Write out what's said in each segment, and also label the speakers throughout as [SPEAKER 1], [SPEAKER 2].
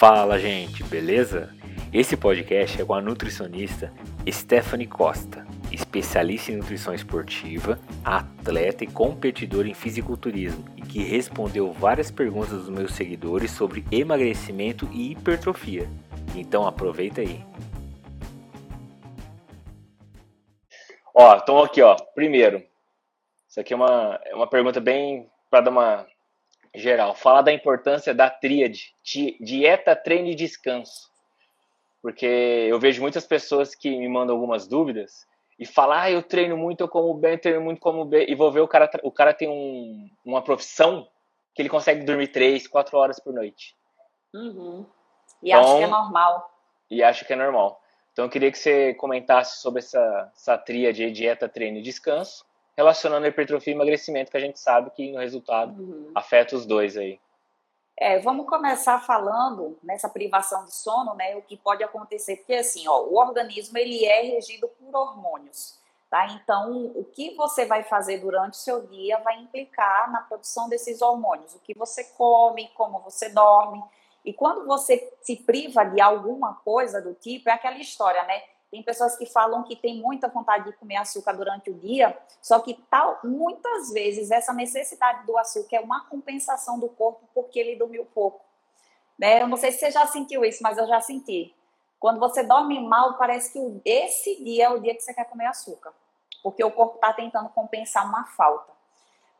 [SPEAKER 1] Fala, gente, beleza? Esse podcast é com a nutricionista Stephanie Costa, especialista em nutrição esportiva, atleta e competidora em fisiculturismo e que respondeu várias perguntas dos meus seguidores sobre emagrecimento e hipertrofia. Então aproveita aí. Ó, então aqui, ó. Primeiro, isso aqui é uma, é uma pergunta bem para dar uma geral. Fala da importância da tríade, dieta, treino e descanso. Porque eu vejo muitas pessoas que me mandam algumas dúvidas e falam, ah, eu treino muito, eu como bem, treino muito, como bem, e vou ver o cara, o cara tem um, uma profissão que ele consegue dormir três, quatro horas por noite.
[SPEAKER 2] Uhum. E então, acha que é normal.
[SPEAKER 1] E acha que é normal. Então eu queria que você comentasse sobre essa, essa tríade dieta, treino e descanso, relacionando a hipertrofia e emagrecimento, que a gente sabe que no resultado uhum. afeta os dois aí.
[SPEAKER 2] É, vamos começar falando nessa privação de sono, né, o que pode acontecer, porque assim, ó, o organismo ele é regido por hormônios, tá? Então, o que você vai fazer durante o seu dia vai implicar na produção desses hormônios, o que você come, como você dorme, e quando você se priva de alguma coisa do tipo, é aquela história, né? Tem pessoas que falam que tem muita vontade de comer açúcar durante o dia, só que tal, muitas vezes essa necessidade do açúcar é uma compensação do corpo porque ele dormiu pouco. Né? Eu não sei se você já sentiu isso, mas eu já senti. Quando você dorme mal, parece que esse dia é o dia que você quer comer açúcar, porque o corpo está tentando compensar uma falta.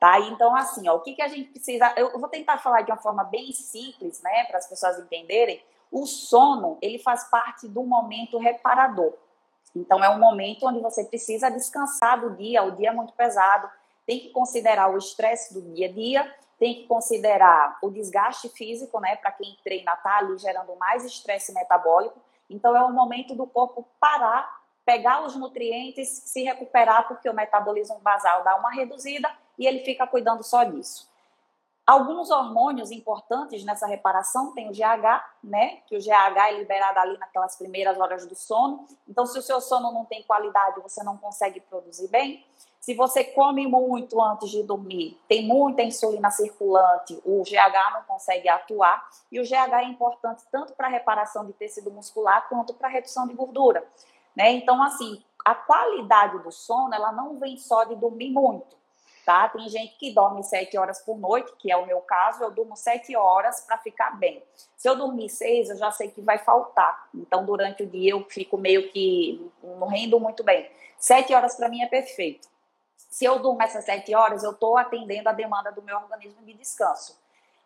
[SPEAKER 2] Tá? Então, assim, ó, o que, que a gente precisa. Eu vou tentar falar de uma forma bem simples, né, para as pessoas entenderem. O sono, ele faz parte do momento reparador. Então, é um momento onde você precisa descansar do dia, o dia é muito pesado, tem que considerar o estresse do dia a dia, tem que considerar o desgaste físico, né, para quem treina tá ali gerando mais estresse metabólico. Então, é um momento do corpo parar, pegar os nutrientes, se recuperar, porque o metabolismo basal dá uma reduzida e ele fica cuidando só disso. Alguns hormônios importantes nessa reparação tem o GH, né? Que o GH é liberado ali naquelas primeiras horas do sono. Então, se o seu sono não tem qualidade, você não consegue produzir bem. Se você come muito antes de dormir, tem muita insulina circulante, o GH não consegue atuar. E o GH é importante tanto para a reparação de tecido muscular quanto para a redução de gordura. Né? Então, assim, a qualidade do sono, ela não vem só de dormir muito tá? Tem gente que dorme sete horas por noite, que é o meu caso, eu durmo sete horas para ficar bem. Se eu dormir seis, eu já sei que vai faltar. Então, durante o dia, eu fico meio que não rendo muito bem. Sete horas para mim é perfeito. Se eu durmo essas sete horas, eu estou atendendo a demanda do meu organismo de descanso.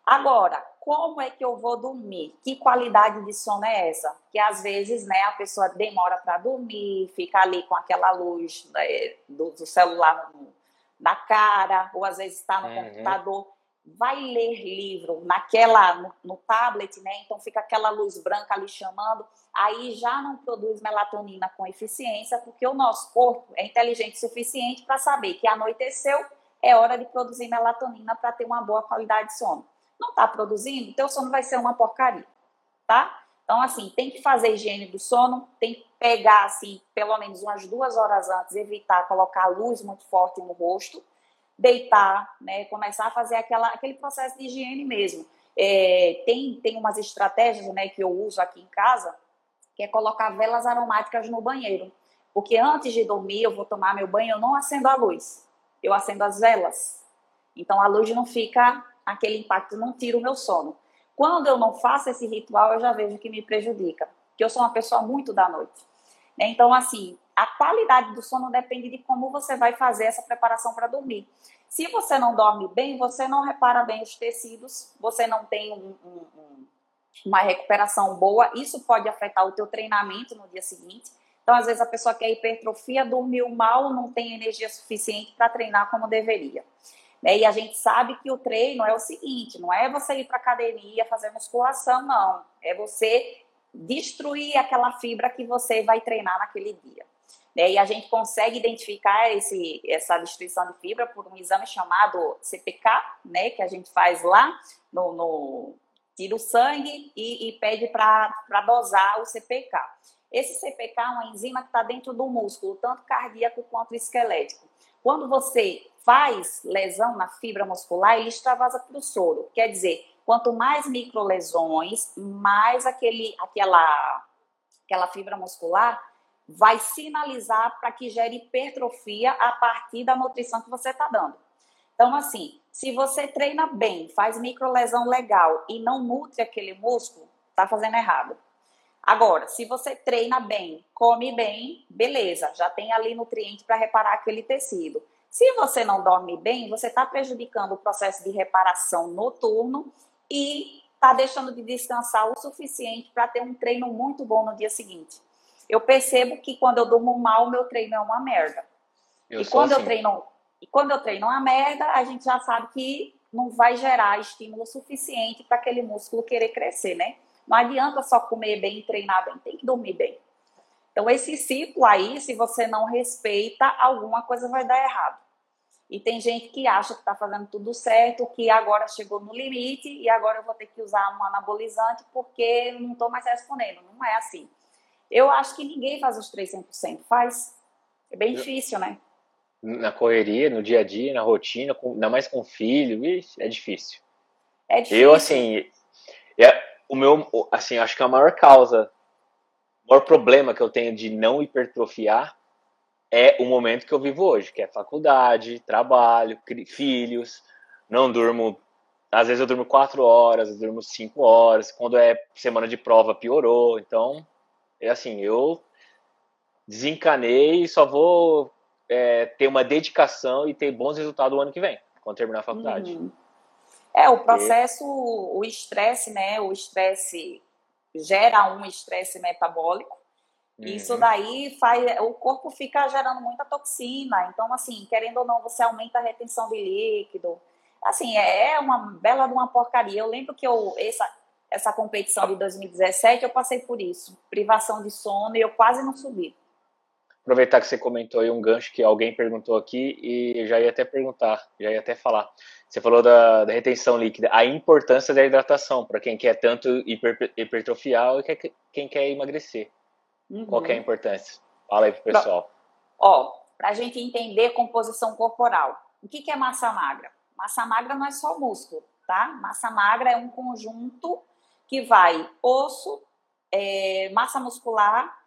[SPEAKER 2] Agora, como é que eu vou dormir? Que qualidade de sono é essa? Que às vezes, né, a pessoa demora para dormir, fica ali com aquela luz né, do, do, celular no, na cara, ou às vezes está no uhum. computador, vai ler livro naquela no, no, tablet, né? Então fica aquela luz branca ali chamando, aí já não produz melatonina com eficiência, porque o nosso corpo é inteligente o suficiente para saber que anoiteceu, é hora de produzir melatonina para ter uma boa qualidade de sono. Não está produzindo, teu sono vai ser uma porcaria, tá? Então, assim, tem que fazer higiene do sono, tem que pegar, assim, pelo menos umas duas horas antes, evitar colocar luz muito forte no rosto, deitar, né, começar a fazer aquela, aquele processo de higiene mesmo. É, tem, tem umas estratégias, né, que eu uso aqui em casa, que é colocar velas aromáticas no banheiro. Porque antes de dormir, eu vou tomar meu banho, eu não acendo a luz, eu acendo as velas. Então, a luz não fica aquele impacto, não tira o meu sono. Quando eu não faço esse ritual, eu já vejo que me prejudica, porque eu sou uma pessoa muito da noite. Então, assim, a qualidade do sono depende de como você vai fazer essa preparação para dormir. Se você não dorme bem, você não repara bem os tecidos, você não tem um, um, uma recuperação boa, isso pode afetar o teu treinamento no dia seguinte. Então, às vezes, a pessoa quer hipertrofia, dormiu mal, não tem energia suficiente para treinar como deveria. Né? E a gente sabe que o treino é o seguinte: não é você ir para academia fazer musculação, não. É você destruir aquela fibra que você vai treinar naquele dia. Né? E a gente consegue identificar esse, essa destruição de fibra por um exame chamado CPK, né? que a gente faz lá no, no tira o sangue e, e pede para dosar o CPK. Esse CPK é uma enzima que está dentro do músculo, tanto cardíaco quanto esquelético. Quando você faz lesão na fibra muscular, ele extravasa para o soro. Quer dizer, Quanto mais microlesões, mais aquele, aquela, aquela fibra muscular vai sinalizar para que gere hipertrofia a partir da nutrição que você está dando. Então, assim, se você treina bem, faz microlesão legal e não nutre aquele músculo, tá fazendo errado. Agora, se você treina bem, come bem, beleza, já tem ali nutriente para reparar aquele tecido. Se você não dorme bem, você está prejudicando o processo de reparação noturno e está deixando de descansar o suficiente para ter um treino muito bom no dia seguinte. Eu percebo que quando eu durmo mal, meu treino é uma merda. Eu e quando assim. eu treino e quando eu treino uma merda, a gente já sabe que não vai gerar estímulo suficiente para aquele músculo querer crescer, né? Não adianta só comer bem e treinar bem, tem que dormir bem. Então, esse ciclo aí, se você não respeita, alguma coisa vai dar errado. E tem gente que acha que está fazendo tudo certo, que agora chegou no limite e agora eu vou ter que usar um anabolizante porque não estou mais respondendo. Não é assim. Eu acho que ninguém faz os 300%. Faz. É bem difícil, né?
[SPEAKER 1] Na correria, no dia a dia, na rotina, com, ainda mais com filho, é difícil.
[SPEAKER 2] É difícil.
[SPEAKER 1] Eu, assim, é, o meu, assim, acho que a maior causa, o maior problema que eu tenho de não hipertrofiar é o momento que eu vivo hoje, que é faculdade, trabalho, filhos, não durmo. Às vezes eu durmo quatro horas, eu durmo cinco horas. Quando é semana de prova, piorou. Então, é assim, eu desencanei e só vou é, ter uma dedicação e ter bons resultados o ano que vem, quando terminar a faculdade. Uhum.
[SPEAKER 2] É, o processo, e... o estresse, né? O estresse gera um estresse metabólico. Uhum. Isso daí faz. O corpo fica gerando muita toxina. Então, assim, querendo ou não, você aumenta a retenção de líquido. Assim, é uma bela de uma porcaria. Eu lembro que eu, essa, essa competição de 2017, eu passei por isso. Privação de sono e eu quase não subi.
[SPEAKER 1] Aproveitar que você comentou aí um gancho que alguém perguntou aqui e já ia até perguntar, já ia até falar. Você falou da, da retenção líquida, a importância da hidratação para quem quer tanto hiper, hipertrofiar e quem quer emagrecer. Uhum. Qual é a importância? Fala aí pro pessoal.
[SPEAKER 2] Ó, para a gente entender composição corporal. O que, que é massa magra? Massa magra não é só músculo, tá? Massa magra é um conjunto que vai osso, é, massa muscular,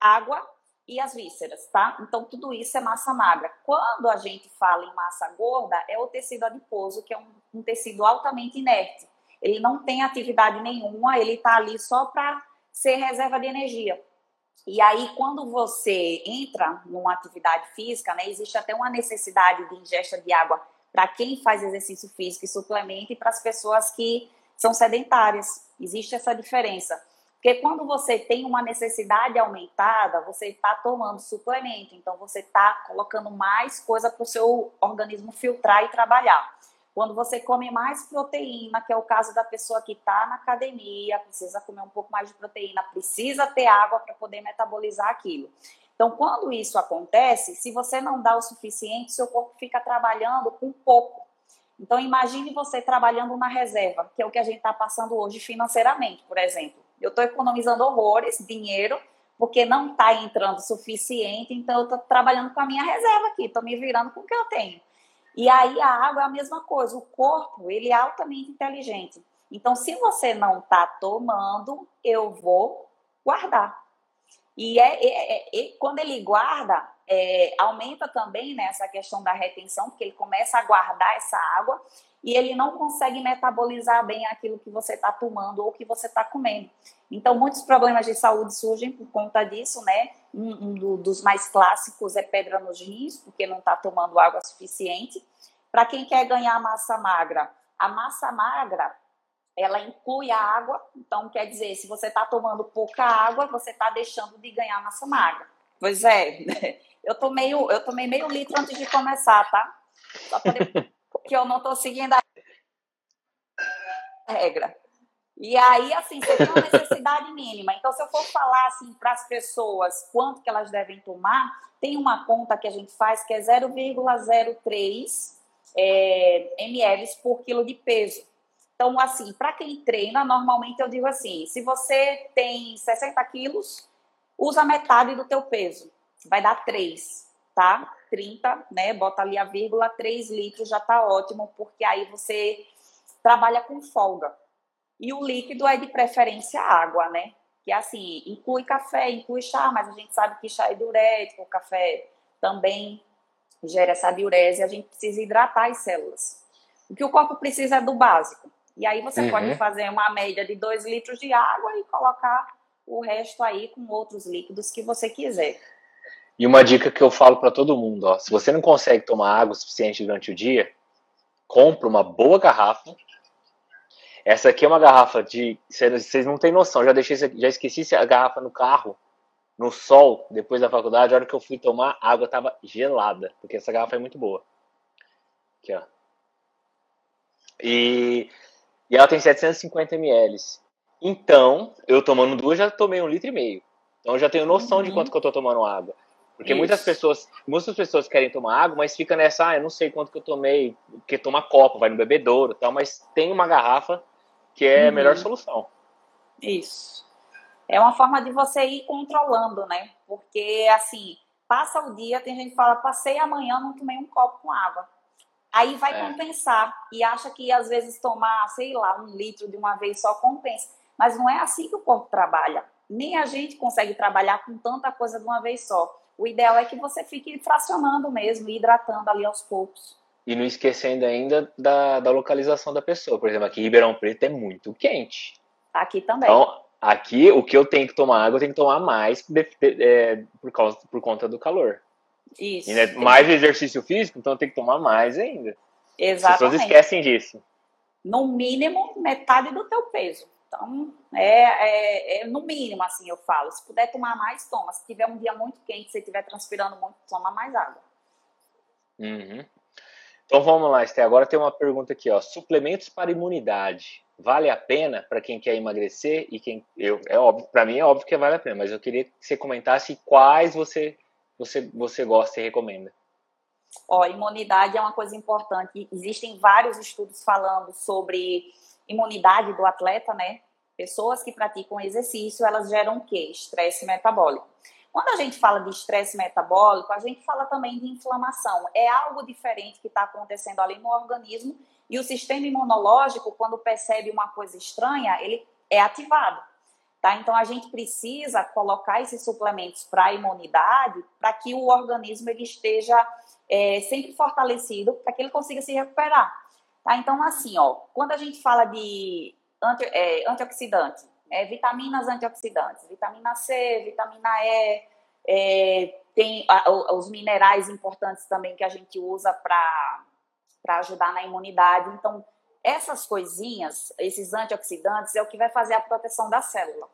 [SPEAKER 2] água e as vísceras, tá? Então, tudo isso é massa magra. Quando a gente fala em massa gorda, é o tecido adiposo, que é um, um tecido altamente inerte. Ele não tem atividade nenhuma, ele tá ali só para ser reserva de energia. E aí, quando você entra numa atividade física, né, existe até uma necessidade de ingesta de água para quem faz exercício físico e suplemento e para as pessoas que são sedentárias. Existe essa diferença. Porque quando você tem uma necessidade aumentada, você está tomando suplemento, então você está colocando mais coisa para o seu organismo filtrar e trabalhar. Quando você come mais proteína, que é o caso da pessoa que está na academia, precisa comer um pouco mais de proteína, precisa ter água para poder metabolizar aquilo. Então, quando isso acontece, se você não dá o suficiente, seu corpo fica trabalhando com pouco. Então, imagine você trabalhando na reserva, que é o que a gente está passando hoje financeiramente, por exemplo. Eu estou economizando horrores, dinheiro, porque não está entrando suficiente, então eu estou trabalhando com a minha reserva aqui, estou me virando com o que eu tenho. E aí a água é a mesma coisa, o corpo, ele é altamente inteligente. Então, se você não está tomando, eu vou guardar. E é, é, é, quando ele guarda, é, aumenta também né, essa questão da retenção, porque ele começa a guardar essa água e ele não consegue metabolizar bem aquilo que você está tomando ou que você está comendo. Então, muitos problemas de saúde surgem por conta disso, né? Um, um dos mais clássicos é pedra nos rins, porque não está tomando água suficiente. Para quem quer ganhar massa magra, a massa magra ela inclui a água, então quer dizer, se você está tomando pouca água, você está deixando de ganhar massa magra. Pois é, eu tomei, eu tomei meio litro antes de começar, tá? Só porque eu não estou seguindo a regra. E aí, assim, você tem uma necessidade mínima. Então, se eu for falar assim para as pessoas quanto que elas devem tomar, tem uma conta que a gente faz que é 0,03 é, ml por quilo de peso. Então, assim, para quem treina, normalmente eu digo assim, se você tem 60 quilos, usa metade do teu peso. Vai dar 3, tá? 30, né? Bota ali a vírgula, 3 litros já tá ótimo, porque aí você trabalha com folga. E o líquido é de preferência água, né? Que assim, inclui café, inclui chá, mas a gente sabe que chá é diurético, o café também gera essa diurese, a gente precisa hidratar as células. O que o corpo precisa é do básico. E aí você uhum. pode fazer uma média de 2 litros de água e colocar o resto aí com outros líquidos que você quiser.
[SPEAKER 1] E uma dica que eu falo para todo mundo, ó, se você não consegue tomar água suficiente durante o dia, compra uma boa garrafa. Essa aqui é uma garrafa de, vocês não têm noção, já deixei, já esqueci a garrafa no carro, no sol, depois da faculdade, a hora que eu fui tomar, a água estava gelada, porque essa garrafa é muito boa. Aqui, ó. E, e ela tem 750 ml. Então, eu tomando duas, já tomei um litro e meio. Então, eu já tenho noção uhum. de quanto que eu tô tomando água. Porque Isso. muitas pessoas, muitas pessoas querem tomar água, mas fica nessa, ah, eu não sei quanto que eu tomei, porque toma copo, vai no bebedouro e tal, mas tem uma garrafa que é uhum. a melhor solução.
[SPEAKER 2] Isso. É uma forma de você ir controlando, né? Porque, assim, passa o dia, tem gente que fala, passei amanhã, não tomei um copo com água. Aí vai é. compensar e acha que às vezes tomar, sei lá, um litro de uma vez só compensa. Mas não é assim que o corpo trabalha. Nem a gente consegue trabalhar com tanta coisa de uma vez só. O ideal é que você fique fracionando mesmo, hidratando ali aos poucos.
[SPEAKER 1] E não esquecendo ainda da, da localização da pessoa. Por exemplo, aqui em Ribeirão Preto é muito quente.
[SPEAKER 2] Aqui também.
[SPEAKER 1] Então, aqui o que eu tenho que tomar água, eu tenho que tomar mais é, por, causa, por conta do calor.
[SPEAKER 2] Isso.
[SPEAKER 1] E, né, mais exercício físico, então tem que tomar mais ainda.
[SPEAKER 2] Exatamente. As
[SPEAKER 1] pessoas esquecem disso.
[SPEAKER 2] No mínimo, metade do teu peso. Então, é, é, é, no mínimo, assim, eu falo. Se puder tomar mais, toma. Se tiver um dia muito quente, se estiver transpirando muito, toma mais água.
[SPEAKER 1] Uhum. Então vamos lá, Esté. Agora tem uma pergunta aqui, ó. Suplementos para imunidade. Vale a pena para quem quer emagrecer e quem eu é óbvio, para mim é óbvio que vale a pena, mas eu queria que você comentasse quais você você você gosta e recomenda.
[SPEAKER 2] Ó, imunidade é uma coisa importante. Existem vários estudos falando sobre imunidade do atleta, né? Pessoas que praticam exercício, elas geram o quê? Estresse metabólico. Quando a gente fala de estresse metabólico, a gente fala também de inflamação. É algo diferente que está acontecendo ali no organismo e o sistema imunológico, quando percebe uma coisa estranha, ele é ativado. Tá? Então a gente precisa colocar esses suplementos para a imunidade para que o organismo ele esteja é, sempre fortalecido, para que ele consiga se recuperar. Tá? Então, assim, ó, quando a gente fala de anti, é, antioxidante, é, vitaminas antioxidantes, vitamina C, vitamina E, é, tem a, os minerais importantes também que a gente usa para ajudar na imunidade. Então, essas coisinhas, esses antioxidantes, é o que vai fazer a proteção da célula.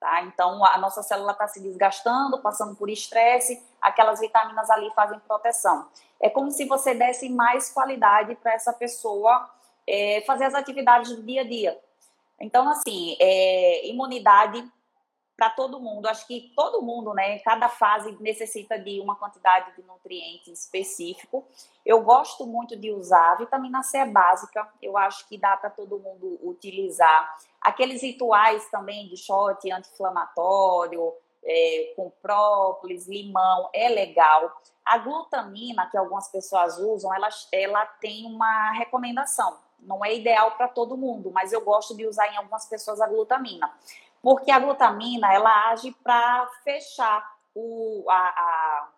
[SPEAKER 2] Tá? Então, a nossa célula está se desgastando, passando por estresse, aquelas vitaminas ali fazem proteção. É como se você desse mais qualidade para essa pessoa é, fazer as atividades do dia a dia. Então, assim, é, imunidade para todo mundo. Acho que todo mundo, né, cada fase necessita de uma quantidade de nutrientes específico. Eu gosto muito de usar. A vitamina C é básica, eu acho que dá para todo mundo utilizar. Aqueles rituais também de shot anti-inflamatório, é, com própolis, limão, é legal. A glutamina, que algumas pessoas usam, ela, ela tem uma recomendação. Não é ideal para todo mundo, mas eu gosto de usar em algumas pessoas a glutamina. Porque a glutamina, ela age para fechar o, a, a,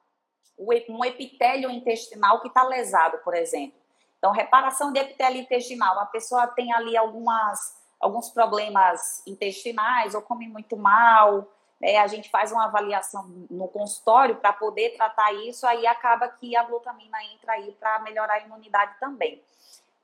[SPEAKER 2] o, um epitélio intestinal que está lesado, por exemplo. Então, reparação de epitélio intestinal. A pessoa tem ali algumas alguns problemas intestinais ou come muito mal. É, a gente faz uma avaliação no consultório para poder tratar isso, aí acaba que a glutamina entra aí para melhorar a imunidade também.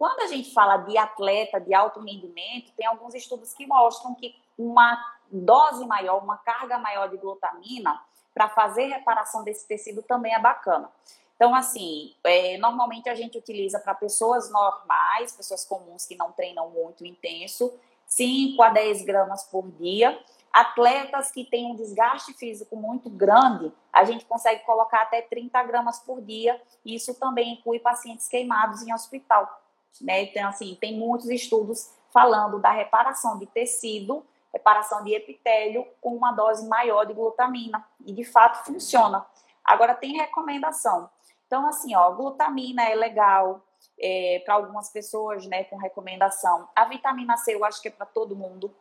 [SPEAKER 2] Quando a gente fala de atleta de alto rendimento, tem alguns estudos que mostram que uma dose maior, uma carga maior de glutamina para fazer reparação desse tecido também é bacana. Então, assim, é, normalmente a gente utiliza para pessoas normais, pessoas comuns que não treinam muito intenso, 5 a 10 gramas por dia. Atletas que têm um desgaste físico muito grande, a gente consegue colocar até 30 gramas por dia. Isso também inclui pacientes queimados em hospital. Né? Então, assim, tem muitos estudos falando da reparação de tecido, reparação de epitélio com uma dose maior de glutamina. E de fato funciona. Agora tem recomendação. Então, assim, ó, glutamina é legal, é, para algumas pessoas, né, com recomendação. A vitamina C eu acho que é para todo mundo.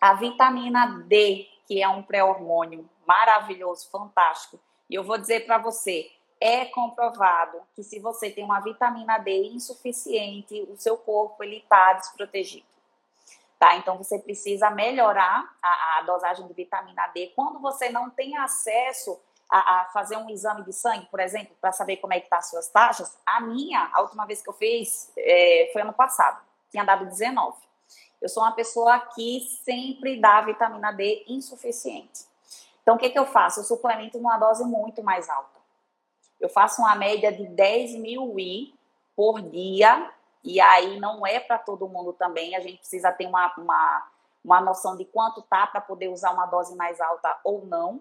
[SPEAKER 2] A vitamina D, que é um pré-hormônio maravilhoso, fantástico. E eu vou dizer para você, é comprovado que se você tem uma vitamina D insuficiente, o seu corpo ele está desprotegido. Tá? Então você precisa melhorar a, a, dosagem de vitamina D quando você não tem acesso a, a fazer um exame de sangue, por exemplo, para saber como é que tá as suas taxas. A minha, a última vez que eu fiz, é, foi ano passado, tinha dado 19. Eu sou uma pessoa que sempre dá vitamina D insuficiente. Então o que, que eu faço? Eu suplemento numa dose muito mais alta. Eu faço uma média de 10 mil I por dia e aí não é para todo mundo também, a gente precisa ter uma, uma, uma noção de quanto tá para poder usar uma dose mais alta ou não.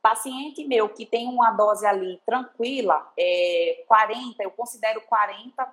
[SPEAKER 2] Paciente meu que tem uma dose ali tranquila, é 40, eu considero 40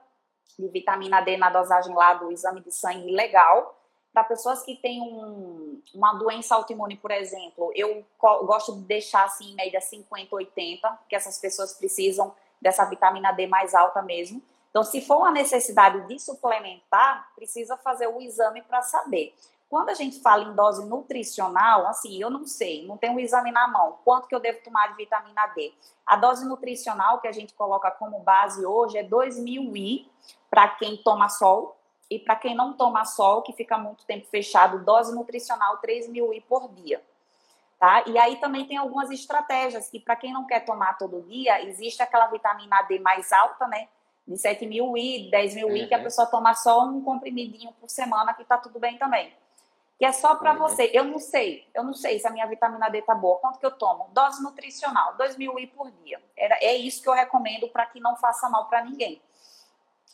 [SPEAKER 2] de vitamina D na dosagem lá do exame de sangue legal. Para pessoas que têm um, uma doença autoimune, por exemplo, eu gosto de deixar assim em média 50, 80, porque essas pessoas precisam dessa vitamina D mais alta mesmo. Então, se for uma necessidade de suplementar, precisa fazer o exame para saber. Quando a gente fala em dose nutricional, assim, eu não sei, não tenho o um exame na mão, quanto que eu devo tomar de vitamina D. A dose nutricional que a gente coloca como base hoje é 2.000 I para quem toma sol e para quem não toma sol, que fica muito tempo fechado, dose nutricional 3.000 I por dia. Tá? E aí também tem algumas estratégias que para quem não quer tomar todo dia, existe aquela vitamina D mais alta, né? de 7 mil I, 10 mil I, que a uhum. pessoa toma só um comprimidinho por semana, que tá tudo bem também. Que é só para uhum. você. Eu não sei, eu não sei se a minha vitamina D tá boa. Quanto que eu tomo? Dose nutricional, 2 mil I por dia. Era, é isso que eu recomendo para que não faça mal para ninguém.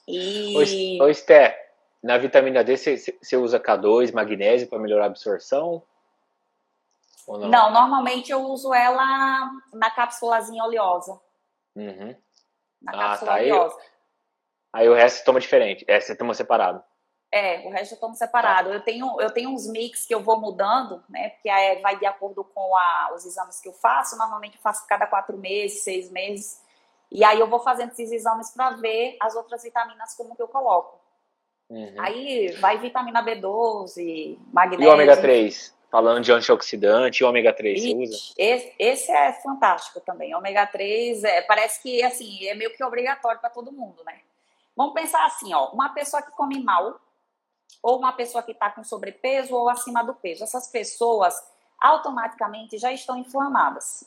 [SPEAKER 1] E... Ô, Esther, na vitamina D você usa K2, magnésio para melhorar a absorção?
[SPEAKER 2] Não? não? normalmente eu uso ela na cápsulazinha oleosa.
[SPEAKER 1] Uhum. Na ah, cápsula tá. oleosa. Aí, Aí o resto toma diferente. É, você toma separado.
[SPEAKER 2] É, o resto eu tomo separado. Tá. Eu, tenho, eu tenho uns mix que eu vou mudando, né? Porque aí vai de acordo com a, os exames que eu faço. Normalmente eu faço cada quatro meses, seis meses. E aí eu vou fazendo esses exames para ver as outras vitaminas como que eu coloco. Uhum. Aí vai vitamina B12, magnésio.
[SPEAKER 1] E o ômega 3? Falando de antioxidante, o ômega 3 você usa?
[SPEAKER 2] Esse, esse é fantástico também. Ômega 3 é, parece que assim, é meio que obrigatório para todo mundo, né? Vamos pensar assim, ó, uma pessoa que come mal, ou uma pessoa que está com sobrepeso ou acima do peso. Essas pessoas automaticamente já estão inflamadas.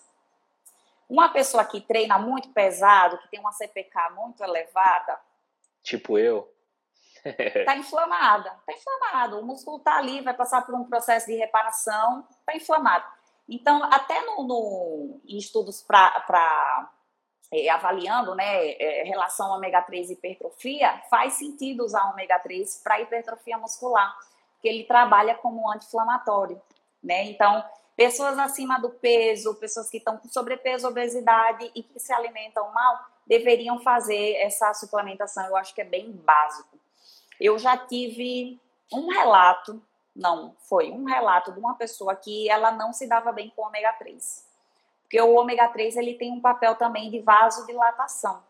[SPEAKER 2] Uma pessoa que treina muito pesado, que tem uma CPK muito elevada.
[SPEAKER 1] Tipo eu.
[SPEAKER 2] Está inflamada, está inflamado. O músculo está ali, vai passar por um processo de reparação, está inflamado. Então, até no, no em estudos para é, avaliando né, é, relação ômega 3 e hipertrofia, faz sentido usar ômega 3 para hipertrofia muscular, porque ele trabalha como anti-inflamatório. Né? Então, pessoas acima do peso, pessoas que estão com sobrepeso, obesidade e que se alimentam mal, deveriam fazer essa suplementação. Eu acho que é bem básico. Eu já tive um relato, não, foi um relato de uma pessoa que ela não se dava bem com ômega 3 porque o ômega 3 ele tem um papel também de vasodilatação.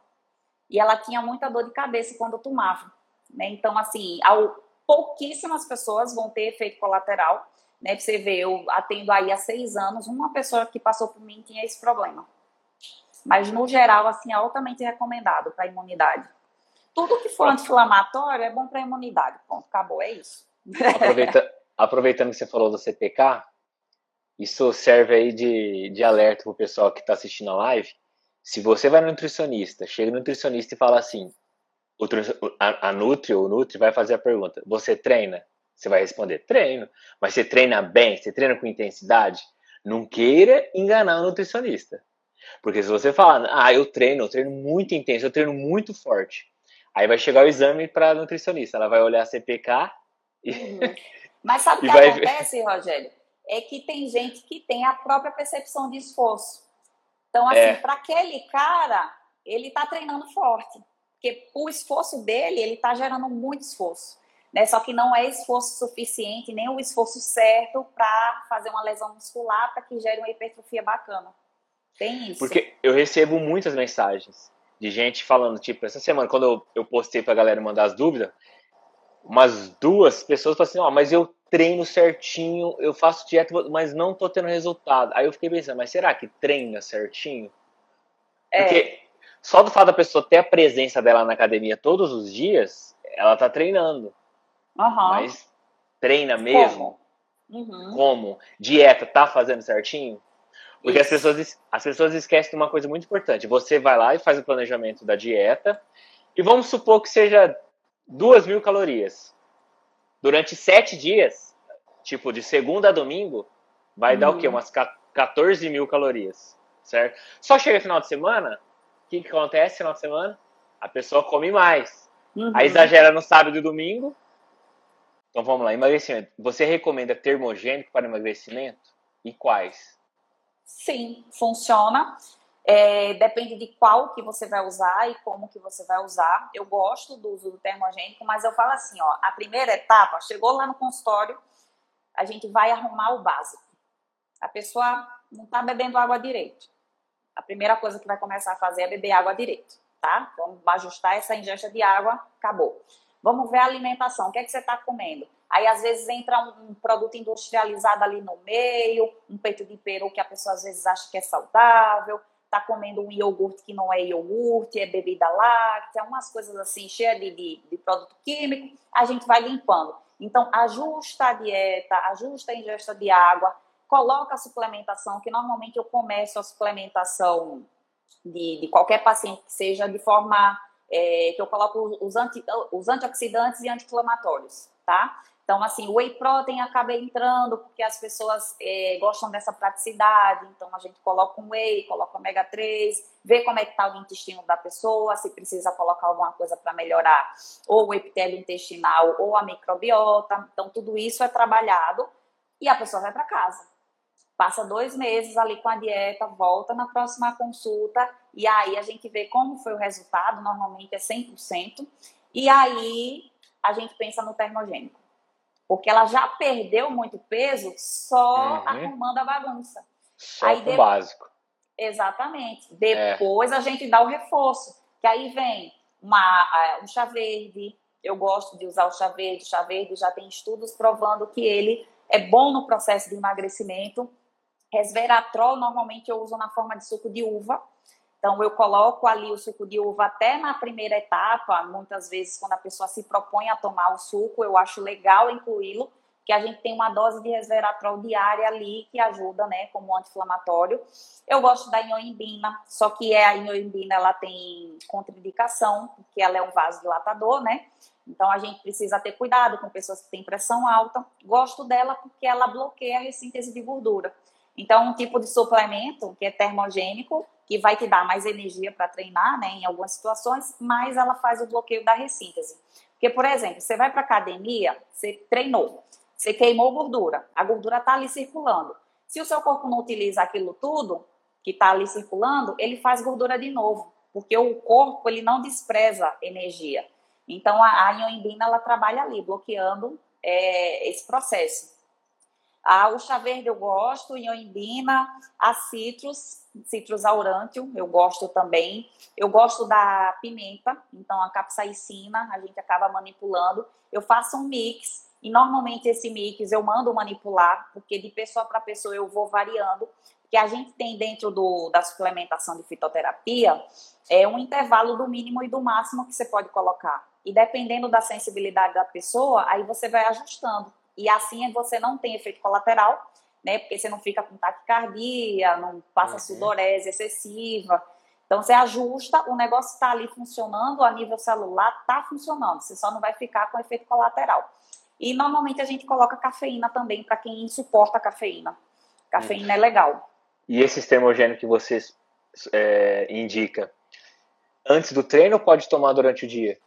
[SPEAKER 2] E ela tinha muita dor de cabeça quando tomava. Né? Então, assim, ao, pouquíssimas pessoas vão ter efeito colateral. Né? Você vê, eu atendo aí há seis anos, uma pessoa que passou por mim tinha esse problema. Mas, no geral, assim, é altamente recomendado para a imunidade. Tudo que for anti-inflamatório é bom para a imunidade. Ponto, acabou, é isso.
[SPEAKER 1] Aproveita, aproveitando que você falou do CPK, isso serve aí de, de alerta pro pessoal que está assistindo a live. Se você vai no nutricionista, chega no nutricionista e fala assim, o, a, a Nutri ou o Nutri vai fazer a pergunta, você treina? Você vai responder, treino. Mas você treina bem? Você treina com intensidade? Não queira enganar o nutricionista. Porque se você falar, ah, eu treino, eu treino muito intenso, eu treino muito forte. Aí vai chegar o exame para a nutricionista. Ela vai olhar a CPK e.
[SPEAKER 2] Uhum. Mas sabe o que acontece, Rogério? é que tem gente que tem a própria percepção de esforço. Então, assim, é. para aquele cara, ele está treinando forte. Porque o esforço dele, ele está gerando muito esforço. Né? Só que não é esforço suficiente, nem o esforço certo para fazer uma lesão muscular para que gere uma hipertrofia bacana. Tem isso.
[SPEAKER 1] Porque eu recebo muitas mensagens. De gente falando, tipo, essa semana, quando eu, eu postei pra galera mandar as dúvidas, umas duas pessoas falaram assim, ó, oh, mas eu treino certinho, eu faço dieta, mas não tô tendo resultado. Aí eu fiquei pensando, mas será que treina certinho? É. Porque só do fato da pessoa ter a presença dela na academia todos os dias, ela tá treinando.
[SPEAKER 2] Uhum.
[SPEAKER 1] Mas treina mesmo? Como? Uhum. Como? Dieta, tá fazendo certinho? Porque as pessoas, as pessoas esquecem de uma coisa muito importante. Você vai lá e faz o planejamento da dieta, e vamos supor que seja duas mil calorias. Durante sete dias, tipo de segunda a domingo, vai uhum. dar o quê? Uhum. Umas 14 mil calorias, certo? Só chega final de semana, o que, que acontece final de semana? A pessoa come mais. Uhum. Aí exagera no sábado e domingo. Então vamos lá, emagrecimento. Você recomenda termogênico para emagrecimento? E quais?
[SPEAKER 2] Sim, funciona. É, depende de qual que você vai usar e como que você vai usar. Eu gosto do uso do termogênico, mas eu falo assim, ó, a primeira etapa, chegou lá no consultório, a gente vai arrumar o básico. A pessoa não está bebendo água direito. A primeira coisa que vai começar a fazer é beber água direito, tá? Vamos ajustar essa ingesta de água, acabou. Vamos ver a alimentação, o que é que você está comendo? Aí, às vezes, entra um, produto industrializado ali no meio, um peito de peru que a pessoa às vezes acha que é saudável, tá comendo um iogurte que não é iogurte, é bebida láctea, umas coisas assim, cheias de, de, de produto químico, a gente vai limpando. Então, ajusta a dieta, ajusta a ingesta de água, coloca a suplementação, que normalmente eu começo a suplementação de, de qualquer paciente que seja de forma é, que eu coloco os, anti, os antioxidantes e anti-inflamatórios, tá? Então, assim, o whey protein acaba entrando porque as pessoas é, gostam dessa praticidade. Então, a gente coloca um whey, coloca ômega 3, vê como é que está o intestino da pessoa, se precisa colocar alguma coisa para melhorar ou o epitélio intestinal ou a microbiota. Então, tudo isso é trabalhado e a pessoa vai para casa. Passa dois meses ali com a dieta, volta na próxima consulta e aí a gente vê como foi o resultado, normalmente é 100%. E aí a gente pensa no termogênico porque ela já perdeu muito peso só uhum. arrumando a bagunça.
[SPEAKER 1] Só aí de... básico.
[SPEAKER 2] Exatamente. Depois é. a gente dá o reforço, que aí vem uma, um chá verde. Eu gosto de usar o chá verde. O chá verde já tem estudos provando que ele é bom no processo de emagrecimento. Resveratrol, normalmente eu uso na forma de suco de uva. Então, eu coloco ali o suco de uva até na primeira etapa. Muitas vezes, quando a pessoa se propõe a tomar o suco, eu acho legal incluí-lo, que a gente tem uma dose de resveratrol diária ali que ajuda, né, como anti-inflamatório. Eu gosto da ioimbina, só que é, a ioimbina ela tem contraindicação, porque ela é um vasodilatador, né? Então a gente precisa ter cuidado com pessoas que têm pressão alta. Gosto dela porque ela bloqueia a ressíntese de gordura. Então, um tipo de suplemento que é termogênico, que vai te dar mais energia para treinar, né, em algumas situações, mas ela faz o bloqueio da ressíntese. Porque, por exemplo, você vai para academia, você treinou, você queimou gordura, a gordura está ali circulando. Se o seu corpo não utiliza aquilo tudo que está ali circulando, ele faz gordura de novo, porque o corpo ele não despreza energia. Então, a, a ela trabalha ali, bloqueando é, esse processo. Ah, o chá verde eu gosto, ioimbina, a citrus, citrus aurantium, eu gosto também. Eu gosto da pimenta, então a capsaicina, a gente acaba manipulando. Eu faço um mix e normalmente esse mix eu mando manipular, porque de pessoa para pessoa eu vou variando, que a gente tem dentro do, da suplementação de fitoterapia é um intervalo do mínimo e do máximo que você pode colocar. E dependendo da sensibilidade da pessoa, aí você vai ajustando. E assim você não tem efeito colateral, né? Porque você não fica com taquicardia, não passa uhum. sudorese excessiva. Então você ajusta, o negócio está ali funcionando, a nível celular está funcionando, você só não vai ficar com efeito colateral. E normalmente a gente coloca cafeína também para quem suporta a cafeína. Cafeína uhum. é legal.
[SPEAKER 1] E esse termogênio que você é, indica, antes do treino ou pode tomar durante o dia?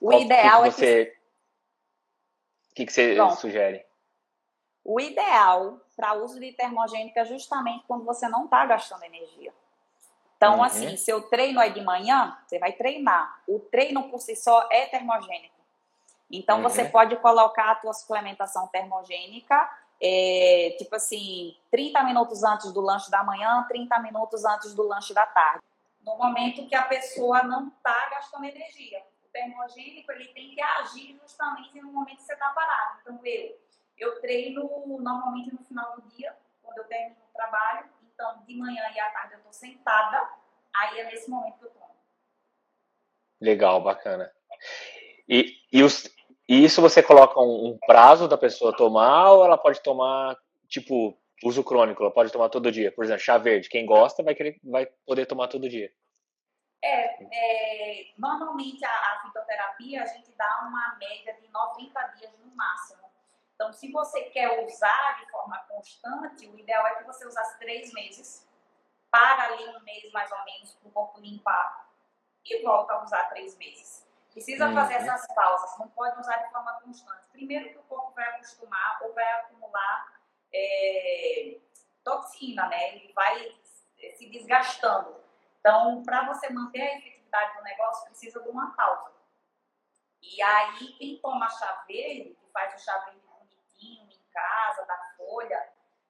[SPEAKER 2] O Qual ideal
[SPEAKER 1] que você... é que o que, que você Pronto. sugere?
[SPEAKER 2] O ideal para uso de termogênico é justamente quando você não está gastando energia. Então, uhum. assim, seu treino é de manhã, você vai treinar. O treino por si só é termogênico. Então, uhum. você pode colocar a tua suplementação termogênica, é, tipo assim, 30 minutos antes do lanche da manhã, 30 minutos antes do lanche da tarde. no momento que a pessoa não está gastando energia. Termogênico ele tem que agir justamente no momento que você está parado. Então eu, eu treino normalmente no final do dia, quando eu termino o trabalho. Então de manhã e à tarde eu estou sentada, aí é nesse momento que eu tomo.
[SPEAKER 1] Legal, bacana. E, e, os, e isso você coloca um, um prazo da pessoa tomar ou ela pode tomar, tipo, uso crônico, ela pode tomar todo dia? Por exemplo, chá verde, quem gosta vai, querer, vai poder tomar todo dia.
[SPEAKER 2] É, é normalmente a, a, fitoterapia a gente dá uma média de 90 dias no máximo. Então, se você quer usar de forma constante, o ideal é que você usasse três meses, para ali um mês mais ou menos para o corpo limpar e volta a usar três meses. Precisa uhum. fazer essas pausas, não pode usar de forma constante. Primeiro que o corpo vai acostumar ou vai acumular é, toxina, né? Ele vai se desgastando. Então, para você manter a efetividade do negócio, precisa de uma pausa. E aí, quem toma chá verde, que faz o chá verde bonitinho em casa, da folha,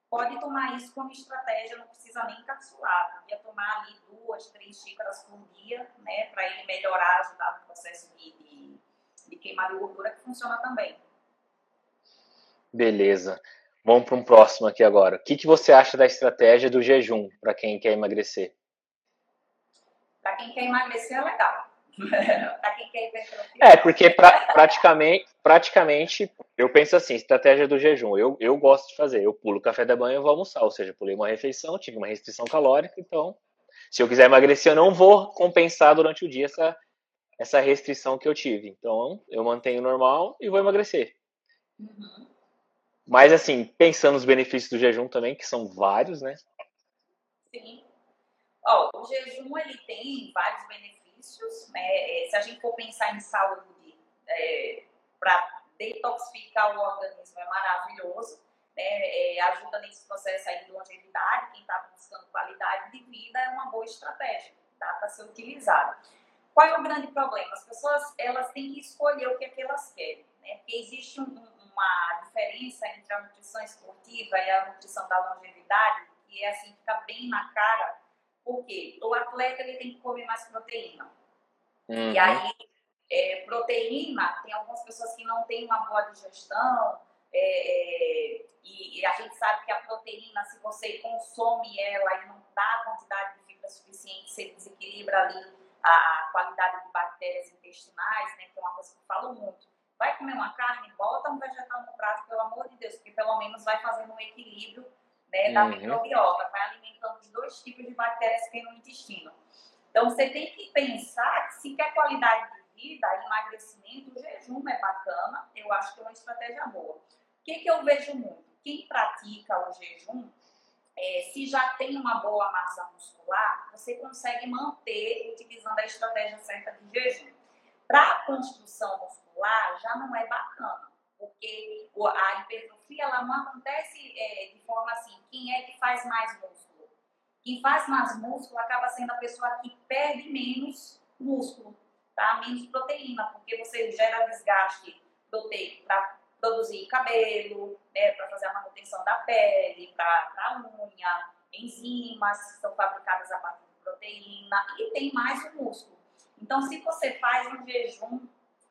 [SPEAKER 2] pode tomar isso como estratégia, não precisa nem encapsular. Podia tomar ali duas, três xícaras por dia, né, para ele melhorar, ajudar no processo de, de, de queimar de gordura, que funciona também.
[SPEAKER 1] Beleza. Vamos para um próximo aqui agora. O que, que você acha da estratégia do jejum para quem quer emagrecer?
[SPEAKER 2] Para quem quer emagrecer é legal. para quem quer hipertrofia.
[SPEAKER 1] É, porque pra, praticamente, praticamente, eu penso assim, estratégia do jejum. Eu, eu gosto de fazer. Eu pulo café da manhã e vou almoçar. Ou seja, pulei uma refeição, tive uma restrição calórica, então, se eu quiser emagrecer, eu não vou compensar durante o dia essa, essa restrição que eu tive. Então, eu mantenho normal e vou emagrecer. Uhum. Mas, assim, pensando nos benefícios do jejum também, que são vários, né?
[SPEAKER 2] Sim. Ó, o jejum, ele tem vários benefícios, né? É, se a gente for pensar em saúde, é, para detoxificar o organismo é maravilhoso, né? É, ajuda nesse processo aí de longevidade, quem está buscando qualidade de vida é uma boa estratégia, dá para ser utilizada. Qual é o grande problema? As pessoas, elas têm que escolher o que, é que elas querem, né? Porque existe um, uma diferença entre a nutrição esportiva e a nutrição da longevidade, que é assim, fica bem na cara, porque o atleta ele tem que comer mais proteína. Uhum. E aí, é, proteína, tem algumas pessoas que não têm uma boa digestão, é, é, e, e, a gente sabe que a proteína, se você consome ela e não dá a quantidade de fibra suficiente, você desequilibra ali a qualidade de bactérias intestinais, né, que é uma coisa que eu falo muito. Vai comer uma carne, bota um vegetal no prato, pelo amor de Deus, porque pelo menos vai fazendo um equilíbrio né, da uhum. microbiota, vai alimentando os dois tipos de bactérias que tem no intestino. Então, você tem que pensar que se quer qualidade de vida, emagrecimento, o jejum é bacana, eu acho que é uma estratégia boa. O que, que eu vejo muito? Quem pratica o jejum, é, se já tem uma boa massa muscular, você consegue manter utilizando a estratégia certa de jejum. Para a construção muscular, já não é bacana, porque a hipertrofia ela não acontece é, de forma assim: quem é que faz mais músculo? Quem faz mais músculo acaba sendo a pessoa que perde menos músculo, tá? menos proteína, porque você gera desgaste proteico para produzir cabelo, né, para fazer a manutenção da pele, para a unha, enzimas que são fabricadas a partir de proteína e tem mais o músculo. Então, se você faz um jejum,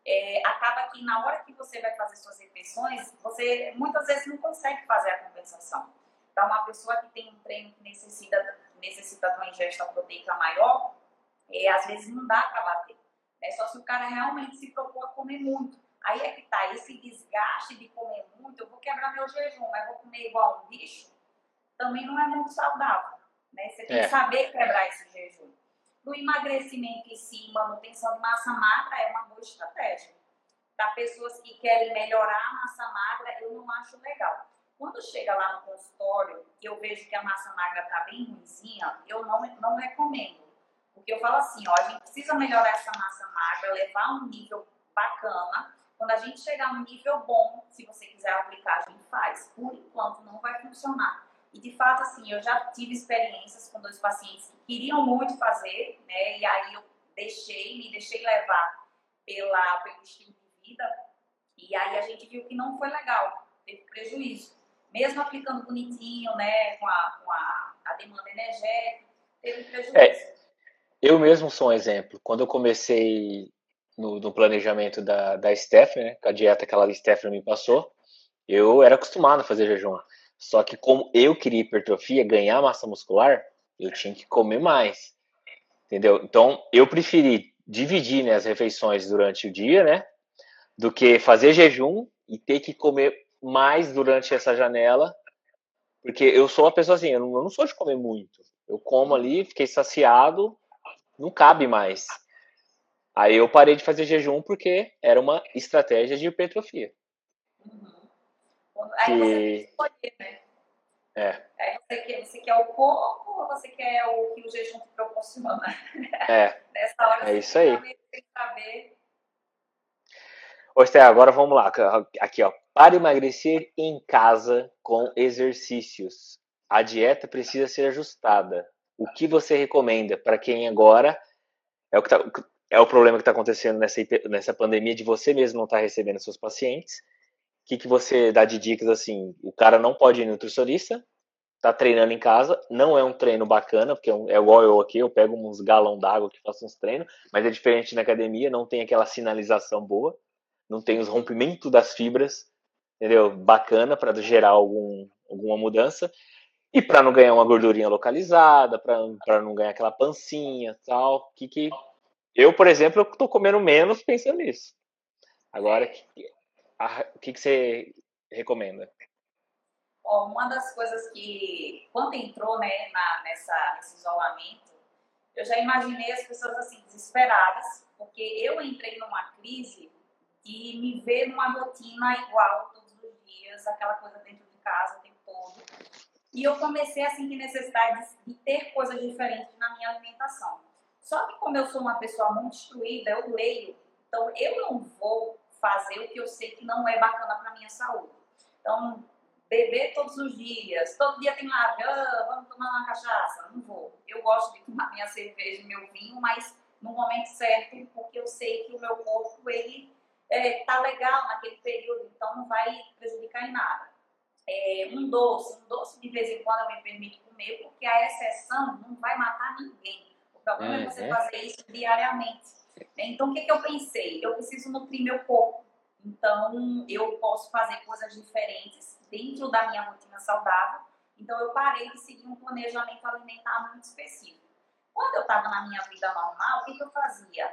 [SPEAKER 2] é, acaba que na hora que você vai fazer suas refeições, você muitas vezes não consegue fazer a compensação. Então, uma pessoa que tem um treino que necessita, necessita de uma ingesta proteica maior, é, às vezes não dá para bater. É só se o cara realmente se propor a comer muito. Aí é que tá, esse desgaste de comer muito, eu vou quebrar meu jejum, mas vou comer igual um bicho, também não é muito saudável. Né? Você tem é. que saber quebrar esse jejum. Para o emagrecimento em si, manutenção de massa magra é uma boa estratégia. Para pessoas que querem melhorar a massa magra, eu não acho legal. Quando chega lá no consultório e eu vejo que a massa magra está bem ruimzinha, eu não, não recomendo. Porque eu falo assim, ó, a gente precisa melhorar essa massa magra, levar um nível bacana. Quando a gente chegar um nível bom, se você quiser aplicar, a gente faz. Por enquanto, não vai funcionar. E de fato, assim, eu já tive experiências com dois pacientes que queriam muito fazer, né? E aí eu deixei, me deixei levar pela, pelo estilo de vida. E aí a gente viu que não foi legal, teve prejuízo. Mesmo aplicando bonitinho, né? Com a, com a, a demanda energética, teve prejuízo. É.
[SPEAKER 1] eu mesmo sou um exemplo. Quando eu comecei no, no planejamento da, da Stephanie, né, com a dieta que a Stephanie me passou, eu era acostumado a fazer jejum. Só que como eu queria hipertrofia, ganhar massa muscular, eu tinha que comer mais. Entendeu? Então, eu preferi dividir né, as refeições durante o dia, né? Do que fazer jejum e ter que comer mais durante essa janela. Porque eu sou uma pessoa assim, eu não, sou de comer muito. Eu como ali, fiquei saciado, não cabe mais. Aí eu parei de fazer jejum porque era uma estratégia de hipertrofia.
[SPEAKER 2] Uhum. Aí que... você escolher, né? É. Aí você quer, você quer o corpo ou você quer o que o jejum te proporciona? É. Nessa hora
[SPEAKER 1] é isso aí. Tem saber. Ô, Esther, agora vamos lá. Aqui, ó. Para emagrecer em casa com exercícios, a dieta precisa ser ajustada. O que você recomenda para quem agora é o que tá, é o problema que está acontecendo nessa, nessa pandemia de você mesmo não estar tá recebendo seus pacientes. Que, que você dá de dicas assim? O cara não pode ir nutricionista, tá treinando em casa, não é um treino bacana, porque é, é igual eu aqui, eu pego uns galão d'água que faço uns treinos, mas é diferente na academia, não tem aquela sinalização boa, não tem os rompimentos das fibras, entendeu? Bacana para gerar algum, alguma mudança. E para não ganhar uma gordurinha localizada, para não ganhar aquela pancinha tal, que, que eu, por exemplo, eu tô comendo menos pensando nisso. Agora, o que, que você recomenda?
[SPEAKER 2] Ó, uma das coisas que, quando entrou né, na, nessa, nesse isolamento, eu já imaginei as pessoas assim, desesperadas, porque eu entrei numa crise e me ver numa rotina igual todos os dias, aquela coisa dentro de casa o tempo todo. E eu comecei a sentir necessidade de ter coisas diferentes na minha alimentação. Só que como eu sou uma pessoa muito instruída, eu leio, então eu não vou fazer o que eu sei que não é bacana para minha saúde. Então, beber todos os dias, todo dia tem lá, ah, vamos tomar uma cachaça, não vou. Eu gosto de tomar minha cerveja e meu vinho, mas no momento certo, porque eu sei que o meu corpo ele é, tá legal naquele período, então não vai prejudicar em nada. É, um doce, um doce de vez em quando eu me permito comer, porque a exceção não vai matar ninguém problema uhum. é você fazer isso diariamente. Então, o que, que eu pensei? Eu preciso nutrir meu corpo. Então, eu posso fazer coisas diferentes dentro da minha rotina saudável. Então, eu parei de seguir um planejamento alimentar muito específico. Quando eu estava na minha vida normal, o que, que eu fazia?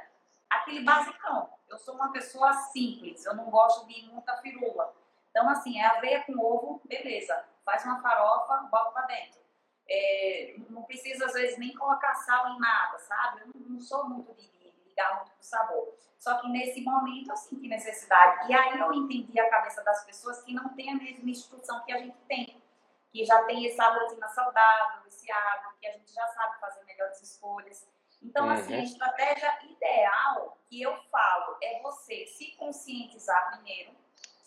[SPEAKER 2] Aquele basicão. Eu sou uma pessoa simples, eu não gosto de muita firula. Então, assim, é aveia com ovo, beleza. Faz uma farofa, bota pra dentro é, não precisa, às vezes, nem colocar sal em nada, sabe? Eu não, não sou muito de ligar muito pro sabor. Só que nesse momento eu senti necessidade. E aí eu entendi a cabeça das pessoas que não tem a mesma instrução que a gente tem. Que já tem essa rotina saudável, esse hábito, que a gente já sabe fazer melhores escolhas. Então, uhum. assim, a estratégia ideal que eu falo é você se conscientizar primeiro.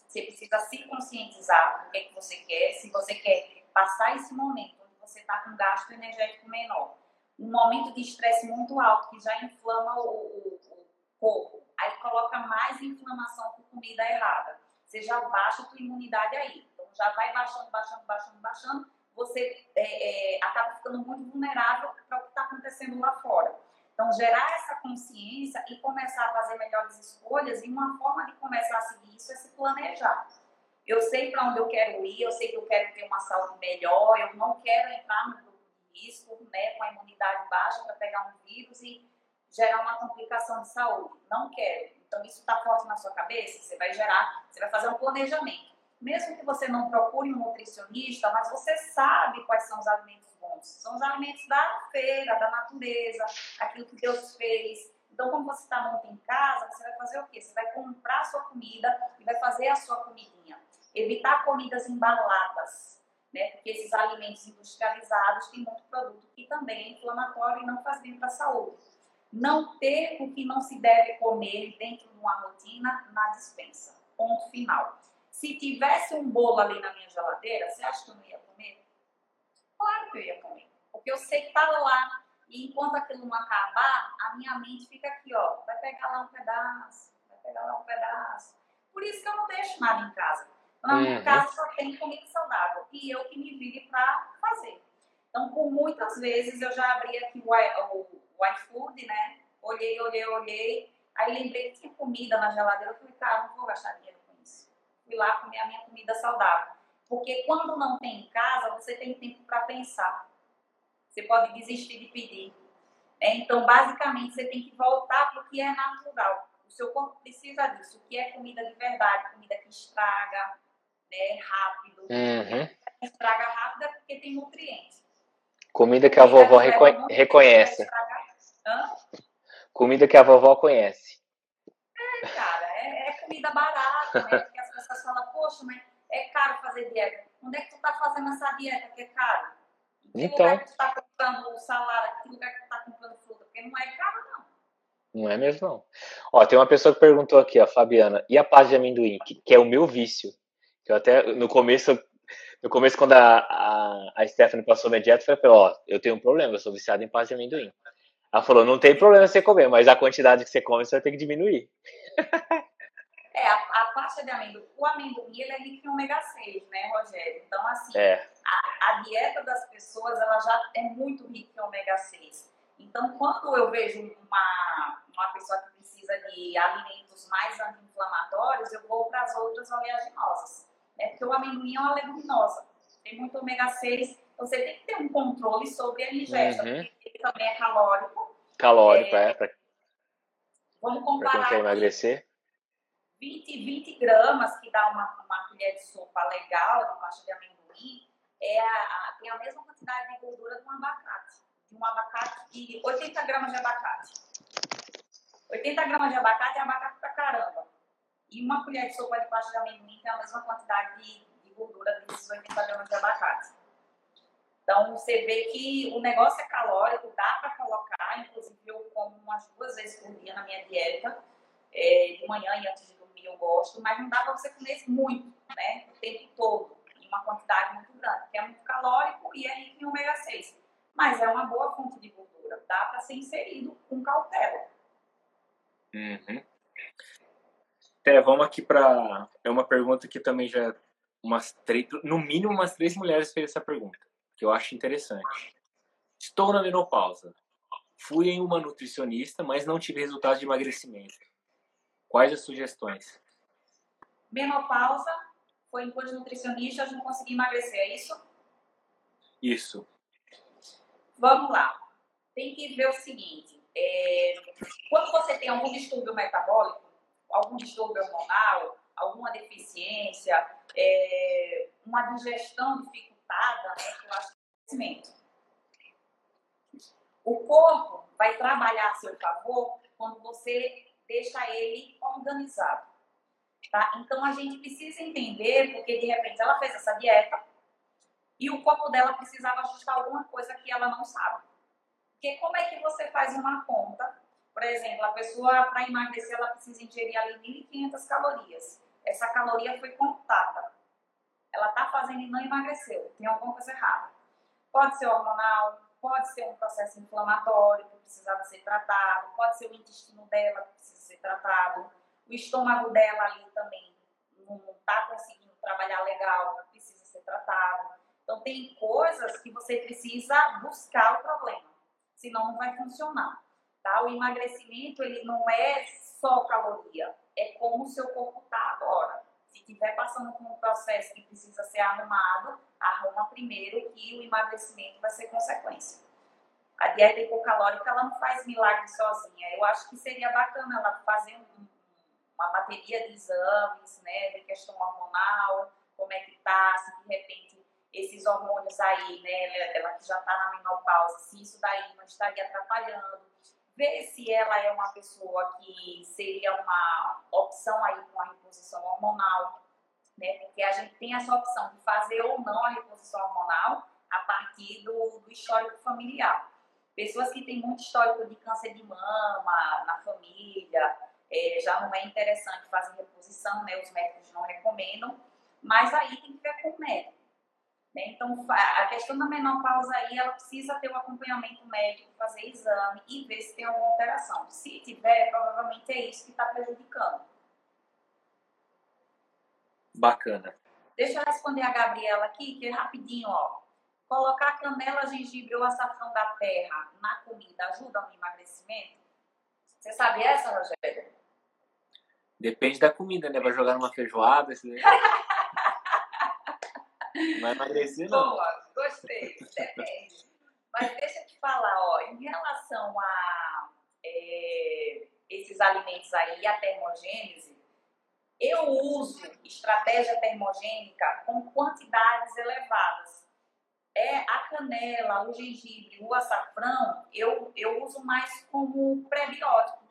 [SPEAKER 2] Você precisa se conscientizar do que, é que você quer. Se você quer passar esse momento você está com gasto energético menor. Um momento de estresse muito alto, que já inflama o, o, o corpo, aí coloca mais inflamação por comida errada. Você já baixa a sua imunidade aí. Então já vai baixando, baixando, baixando, baixando. Você é, é, acaba ficando muito vulnerável para o que está acontecendo lá fora. Então, gerar essa consciência e começar a fazer melhores escolhas, e uma forma de começar a seguir isso é se planejar. Eu sei para onde eu quero ir, eu sei que eu quero ter uma saúde melhor, eu não quero entrar no risco, né, com a imunidade baixa para pegar um vírus e gerar uma complicação de saúde. Não quero. Então, isso está forte na sua cabeça, você vai gerar, você vai fazer um planejamento. Mesmo que você não procure um nutricionista, mas você sabe quais são os alimentos bons. São os alimentos da feira, da natureza, aquilo que Deus fez. Então, como você está muito em casa, você vai fazer o quê? Você vai comprar a sua comida e vai fazer a sua comidinha. Evitar comidas embaladas, né? Porque esses alimentos industrializados têm muito produto que também é inflamatório e não faz bem para a saúde. Não ter o que não se deve comer dentro de uma rotina na dispensa. Ponto final. Se tivesse um bolo ali na minha geladeira, você acha que eu não ia comer? Claro que eu ia comer. Porque eu sei que está lá. E enquanto aquilo não acabar, a minha mente fica aqui, ó. Vai pegar lá um pedaço, vai pegar lá um pedaço. Por isso que eu não deixo nada em casa. Na minha uhum. casa só tem comida saudável e eu que me vire para fazer. Então, por muitas vezes eu já abri aqui o, o, o iFood, né? Olhei, olhei, olhei. Aí lembrei que tinha comida na geladeira. Eu falei, cara, não vou gastar dinheiro com isso. Fui lá comer a minha comida saudável. Porque quando não tem em casa, você tem tempo para pensar. Você pode desistir de pedir. É, então, basicamente, você tem que voltar para o que é natural. O seu corpo precisa disso. O que é comida de verdade, comida que estraga né, rápido.
[SPEAKER 1] Uhum.
[SPEAKER 2] Estraga rápido é porque tem nutrientes.
[SPEAKER 1] Comida que a vovó reco reconhece. Comida que a vovó conhece.
[SPEAKER 2] É, cara, é, é comida barata, né? Porque as pessoas falam, poxa, mas é caro fazer dieta. Onde é que tu tá fazendo essa dieta que é caro? Em que
[SPEAKER 1] então,
[SPEAKER 2] lugar que tu tá comprando o salário? Em que lugar que tu tá comprando fruta? Porque não é caro, não.
[SPEAKER 1] Não é mesmo, não. Ó, tem uma pessoa que perguntou aqui, a Fabiana, e a paz de amendoim, que, que é o meu vício. Que eu até, no começo, no começo quando a, a, a Stephanie passou minha dieta, eu falei, ó, eu tenho um problema, eu sou viciado em paz de amendoim. Ela falou, não tem problema você comer, mas a quantidade que você come, você vai ter que diminuir.
[SPEAKER 2] É, a, a pasta de amendoim, o amendoim, ele é rico em ômega 6, né, Rogério? Então, assim,
[SPEAKER 1] é.
[SPEAKER 2] a, a, dieta das pessoas, ela já é muito rica em ômega 6. Então, quando eu vejo uma, uma pessoa que precisa de alimentos mais anti-inflamatórios, eu vou para as outras oleaginosas, né? Porque o amendoim é uma leguminosa, tem muito ômega 6, então você tem que ter um controle sobre a ingesta, uhum. porque ele também é calórico.
[SPEAKER 1] Calórico, é. é pra...
[SPEAKER 2] Vamos comparar. Para
[SPEAKER 1] quem quer emagrecer.
[SPEAKER 2] 20, 20 gramas, que dá uma, uma colher de sopa legal de pasta de amendoim, é a, a, tem a mesma quantidade de gordura de um abacate. De um abacate de 80 gramas de abacate. 80 gramas de abacate é abacate pra caramba. E uma colher de sopa de pasta de amendoim tem a mesma quantidade de, de gordura desses 80 gramas de abacate. Então, você vê que o negócio é calórico, dá para colocar, inclusive eu como umas duas vezes por dia na minha dieta, é, de manhã e antes de eu gosto, mas não dá para você comer muito, né? O tempo todo, em uma quantidade muito grande, porque é muito calórico e é rico em ômega 6. Mas é uma boa fonte de gordura, dá para ser inserido com cautela.
[SPEAKER 3] Uhum. É, vamos aqui para. É uma pergunta que também já. Umas três, no mínimo, umas três mulheres fez essa pergunta, que eu acho interessante. Estou na menopausa. Fui em uma nutricionista, mas não tive resultados de emagrecimento. Quais as sugestões?
[SPEAKER 2] Menopausa, foi em coisa nutricionista, não consegui emagrecer, é isso?
[SPEAKER 3] Isso.
[SPEAKER 2] Vamos lá. Tem que ver o seguinte: é, quando você tem algum distúrbio metabólico, algum distúrbio hormonal, alguma deficiência, é, uma digestão dificultada, né, que eu acho que é o corpo vai trabalhar a seu favor quando você deixa ele organizado. Tá? Então a gente precisa entender, porque de repente ela fez essa dieta e o corpo dela precisava ajustar alguma coisa que ela não sabe. Porque como é que você faz uma conta? Por exemplo, a pessoa para emagrecer ela precisa ingerir ali 1.500 calorias. Essa caloria foi contada. Ela está fazendo e não emagreceu. Tem alguma coisa errada. Pode ser hormonal, pode ser um processo inflamatório que precisava ser tratado, pode ser o intestino dela que precisa ser tratado, o estômago dela ali também não está conseguindo trabalhar legal, precisa ser tratado. Então, tem coisas que você precisa buscar o problema, senão não vai funcionar. Tá? O emagrecimento, ele não é só caloria, é como o seu corpo está agora. Se estiver passando por um processo que precisa ser arrumado, arruma primeiro que o emagrecimento vai ser consequência a dieta hipocalórica ela não faz milagre sozinha. Eu acho que seria bacana ela fazer um, uma bateria de exames, né, de questão hormonal, como é que tá, se de repente esses hormônios aí, né, ela que já está na menopausa, se isso daí não estaria atrapalhando, ver se ela é uma pessoa que seria uma opção aí com a reposição hormonal, né, porque a gente tem essa opção de fazer ou não a reposição hormonal a partir do, do histórico familiar. Pessoas que têm muito histórico de câncer de mama na família, é, já não é interessante fazer reposição, né? Os médicos não recomendam, mas aí tem que ver com o médico. Então, a questão da menopausa aí, ela precisa ter um acompanhamento médico, fazer exame e ver se tem alguma alteração. Se tiver, provavelmente é isso que está prejudicando.
[SPEAKER 3] Bacana.
[SPEAKER 2] Deixa eu responder a Gabriela aqui, que é rapidinho, ó. Colocar canela, gengibre ou açafrão da terra na comida ajuda no emagrecimento? Você sabe essa, Rogério?
[SPEAKER 1] Depende da comida, né? Vai jogar numa feijoada, esse daí. Vai emagrecer, não.
[SPEAKER 2] Boa, gostei. Depende. Mas deixa eu te falar, ó, em relação a é, esses alimentos aí, a termogênese, eu uso estratégia termogênica com quantidades elevadas. É a canela, o gengibre, o açafrão, eu, eu uso mais como prebiótico.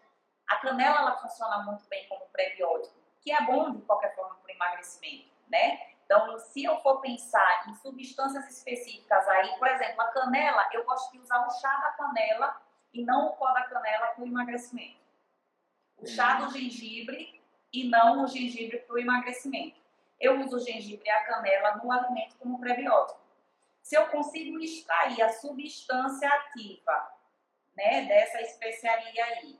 [SPEAKER 2] A canela ela funciona muito bem como prebiótico, que é bom de qualquer forma para o emagrecimento, né? Então, se eu for pensar em substâncias específicas aí, por exemplo, a canela, eu gosto de usar o chá da canela e não o pó da canela para o emagrecimento. O chá do gengibre e não o gengibre para o emagrecimento. Eu uso o gengibre e a canela no alimento como prebiótico. Se eu consigo extrair a substância ativa né, dessa especiaria aí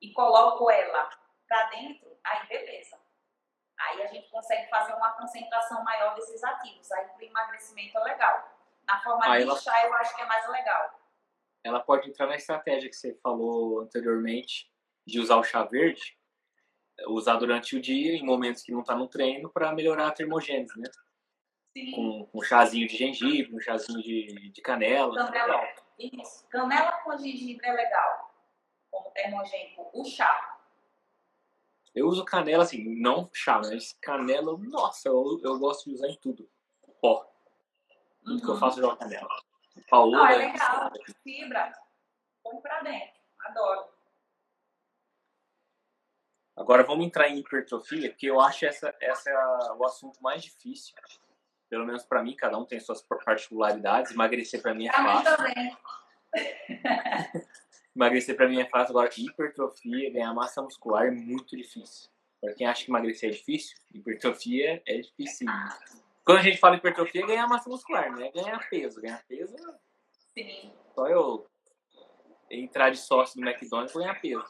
[SPEAKER 2] e coloco ela para dentro, aí beleza. Aí a gente consegue fazer uma concentração maior desses ativos. Aí o emagrecimento é legal. Na forma aí de ela... chá eu acho que é mais legal.
[SPEAKER 1] Ela pode entrar na estratégia que você falou anteriormente de usar o chá verde, usar durante o dia, em momentos que não está no treino, para melhorar a termogênese, né? Sim. Com um chazinho de gengibre, um chazinho de, de canela.
[SPEAKER 2] Canela, isso. Canela com gengibre é legal, como termogênico. O chá.
[SPEAKER 1] Eu uso canela assim, não chá, mas canela, nossa, eu, eu gosto de usar em tudo. Pó. Tudo uhum. que eu uhum. faço eu jogo canela.
[SPEAKER 2] Paola, não, é legal. Fibra. Põe pra dentro. Adoro.
[SPEAKER 1] Agora vamos entrar em hipertrofia, porque eu acho essa, essa é o assunto mais difícil. Pelo menos para mim, cada um tem suas particularidades. Emagrecer para mim é fácil. também. emagrecer para mim é fácil. Agora, hipertrofia, ganhar massa muscular é muito difícil. Para quem acha que emagrecer é difícil, hipertrofia é difícil. Quando a gente fala hipertrofia, é ganhar massa muscular, não é ganhar peso. Ganhar peso,
[SPEAKER 2] Sim.
[SPEAKER 1] só eu entrar de sócio no McDonald's e ganhar peso.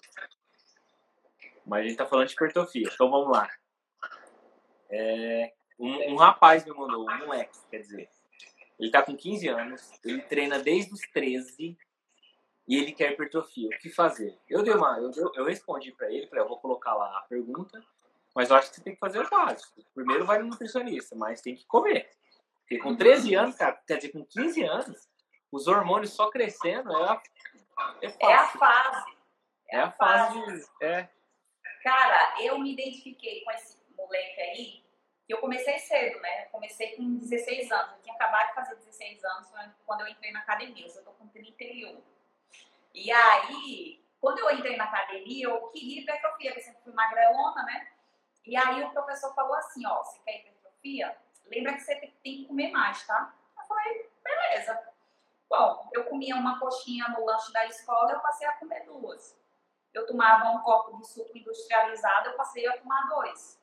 [SPEAKER 1] Mas a gente tá falando de hipertrofia. Então vamos lá. É, um, um, rapaz me mandou, um moleque, quer dizer. Ele tá com 15 anos, ele treina desde os 13 e ele quer hipertrofia. O que fazer? Eu dei uma, eu, eu respondi para ele, falei, eu vou colocar lá a pergunta, mas eu acho que você tem que fazer o básico. Primeiro vai no nutricionista, mas tem que comer. Porque com 13 anos, cara, quer dizer, com 15 anos, os hormônios só crescendo é a,
[SPEAKER 2] é, é a fase.
[SPEAKER 1] É, é a fase. fase. É.
[SPEAKER 2] Cara, eu me identifiquei com esse moleque aí, que eu comecei cedo, né? Eu comecei com 16 anos. Eu tinha acabado de fazer 16 anos quando eu entrei na academia. Eu tô com 31. E aí, quando eu entrei na academia, eu queria hipertrofia, porque sempre fui magrelona, né? E aí o professor falou assim, ó, você quer hipertrofia? Lembra que você tem que comer mais, tá? Eu falei, beleza. Bom, eu comia uma coxinha no lanche da escola, eu passei a comer duas eu tomava um copo de suco industrializado, eu passei a tomar dois.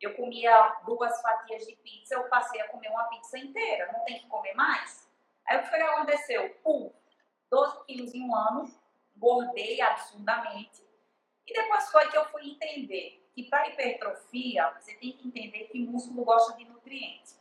[SPEAKER 2] Eu comia duas fatias de pizza, eu passei a comer uma pizza inteira. Não tem que comer mais? Aí o que foi que aconteceu? Pum, 12 quilos em um ano, gordei absurdamente. E depois foi que eu fui entender que para hipertrofia, você tem que entender que músculo gosta de nutrientes.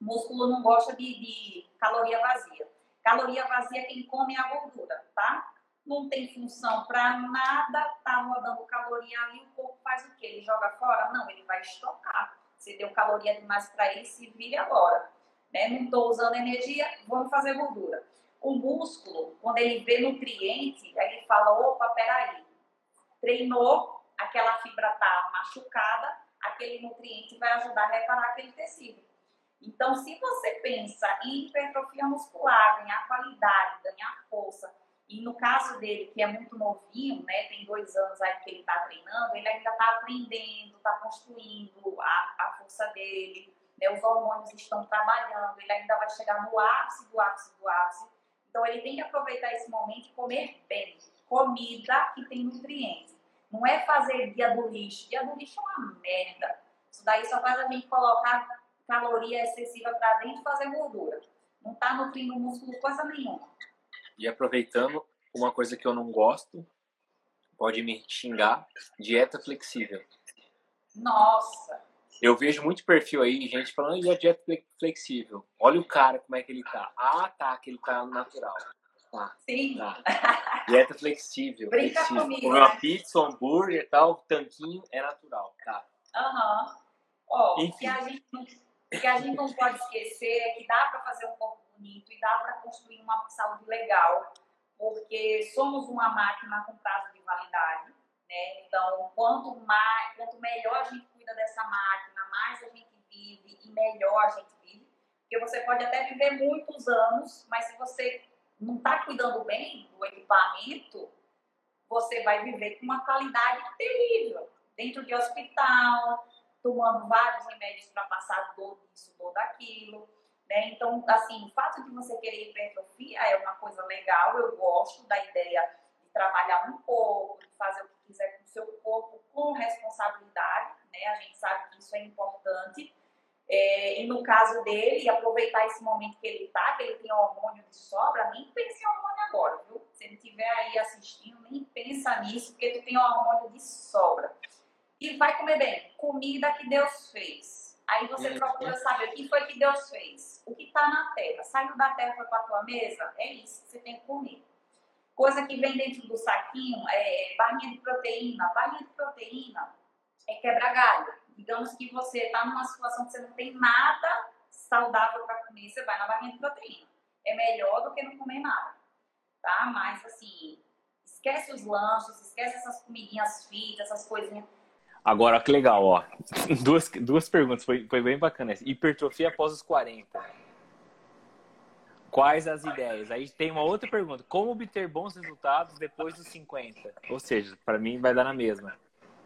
[SPEAKER 2] Músculo não gosta de, de caloria vazia. Caloria vazia quem come é a gordura, tá? não tem função para nada, tá rodando caloria ali, o corpo faz o quê? Ele joga fora? Não, ele vai estocar. Se deu caloria demais para ele, se vire agora. Né? Não estou usando energia, vamos fazer gordura. O músculo, quando ele vê nutriente, ele fala, opa, peraí, treinou, aquela fibra tá machucada, aquele nutriente vai ajudar a reparar aquele tecido. Então, se você pensa em hipertrofia muscular, ganhar qualidade, ganhar força, e no caso dele, que é muito novinho, né, tem dois anos aí que ele está treinando, ele ainda está aprendendo, está construindo a, a força dele, né, os hormônios estão trabalhando, ele ainda vai chegar no ápice do ápice do ápice. Então ele tem que aproveitar esse momento e comer bem, comida que tem nutrientes. Não é fazer dia do lixo. Dia do lixo é uma merda. Isso daí só faz a gente colocar caloria excessiva para dentro e fazer gordura. Não está nutrindo o músculo coisa nenhuma.
[SPEAKER 1] E aproveitando, uma coisa que eu não gosto, pode me xingar, dieta flexível.
[SPEAKER 2] Nossa!
[SPEAKER 3] Eu vejo muito perfil aí, gente falando, e a dieta flexível? Olha o cara, como é que ele tá. Ah, tá, que ele tá natural. Tá.
[SPEAKER 2] Sim.
[SPEAKER 3] Tá. Dieta flexível.
[SPEAKER 2] Brinca
[SPEAKER 3] flexível.
[SPEAKER 2] comigo,
[SPEAKER 3] Comer uma
[SPEAKER 2] né?
[SPEAKER 3] pizza, um hambúrguer e tal, tanquinho é natural. Tá.
[SPEAKER 2] Aham. Ó, o
[SPEAKER 3] Enfim.
[SPEAKER 2] que a gente não, o que a gente não pode esquecer é que dá para fazer um corpo bonito e dá para construir uma saúde legal, porque somos uma máquina com prazo de validade, né? Então, quanto mais, quanto melhor a gente cuida dessa máquina, mais a gente vive e melhor a gente vive. Porque você pode até viver muitos anos, mas se você não está cuidando bem do equipamento, você vai viver com uma qualidade terrível. Dentro de hospital, tomando vários remédios para passar dor disso, dor daquilo. Né? Então, assim, o fato de você querer hipertrofia é uma coisa legal, eu gosto da ideia de trabalhar um pouco, de fazer o que quiser com o seu corpo com responsabilidade, né? A gente sabe que isso é importante. É, e no caso dele, aproveitar esse momento que ele está, que ele tem hormônio de sobra, nem pense em hormônio agora, viu? Se ele estiver aí assistindo, nem pensa nisso, porque tu tem hormônio de sobra. E vai comer bem, comida que Deus fez. Aí você procura saber o que foi que Deus fez. O que está na terra. Saiu da terra foi para a tua mesa, é isso que você tem que comer. Coisa que vem dentro do saquinho é barrinha de proteína. Barrinha de proteína é quebra galho. Digamos que você está numa situação que você não tem nada saudável para comer, você vai na barrinha de proteína. É melhor do que não comer nada, tá? Mas assim, esquece os lanches, esquece essas comidinhas fit, essas coisinhas.
[SPEAKER 1] Agora, que legal, ó. Duas, duas perguntas, foi, foi bem bacana. essa. Hipertrofia após os 40. Quais as ideias? Aí tem uma outra pergunta. Como obter bons resultados depois dos 50? Ou seja, para mim vai dar na mesma.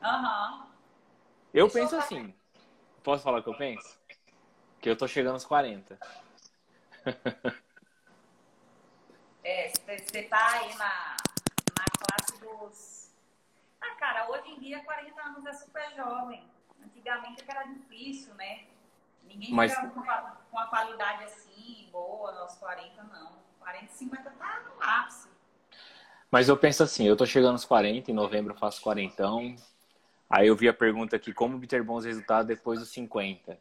[SPEAKER 2] Aham. Deixa eu
[SPEAKER 1] penso assim. Posso falar o que eu penso? Que eu tô chegando aos 40.
[SPEAKER 2] É, você tá aí na, na classe dos. Ah, cara, hoje em dia 40 anos é super jovem. Antigamente era difícil, né? Ninguém
[SPEAKER 1] Mas-
[SPEAKER 2] chegava com, uma qualidade assim, boa, aos 40, não. 40 e 50 tá no ápice.
[SPEAKER 1] Mas eu penso assim, eu tô chegando aos 40, em novembro eu faço 40. Aí eu vi a pergunta aqui, como obter bons resultados depois dos 50?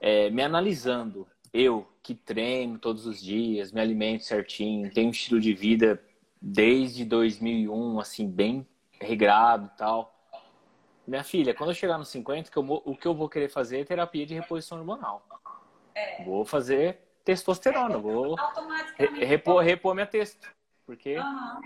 [SPEAKER 1] É, me analisando, eu que treino todos os dias, me alimento certinho, tenho um estilo de vida desde 2001, assim, bem regrado e tal. Minha filha, quando eu chegar nos 50, que eu vou- o que eu vou querer fazer é terapia de reposição hormonal.
[SPEAKER 2] É.
[SPEAKER 1] Vou fazer testosterona, vou repor, repor minha testo. Porque
[SPEAKER 2] Aham.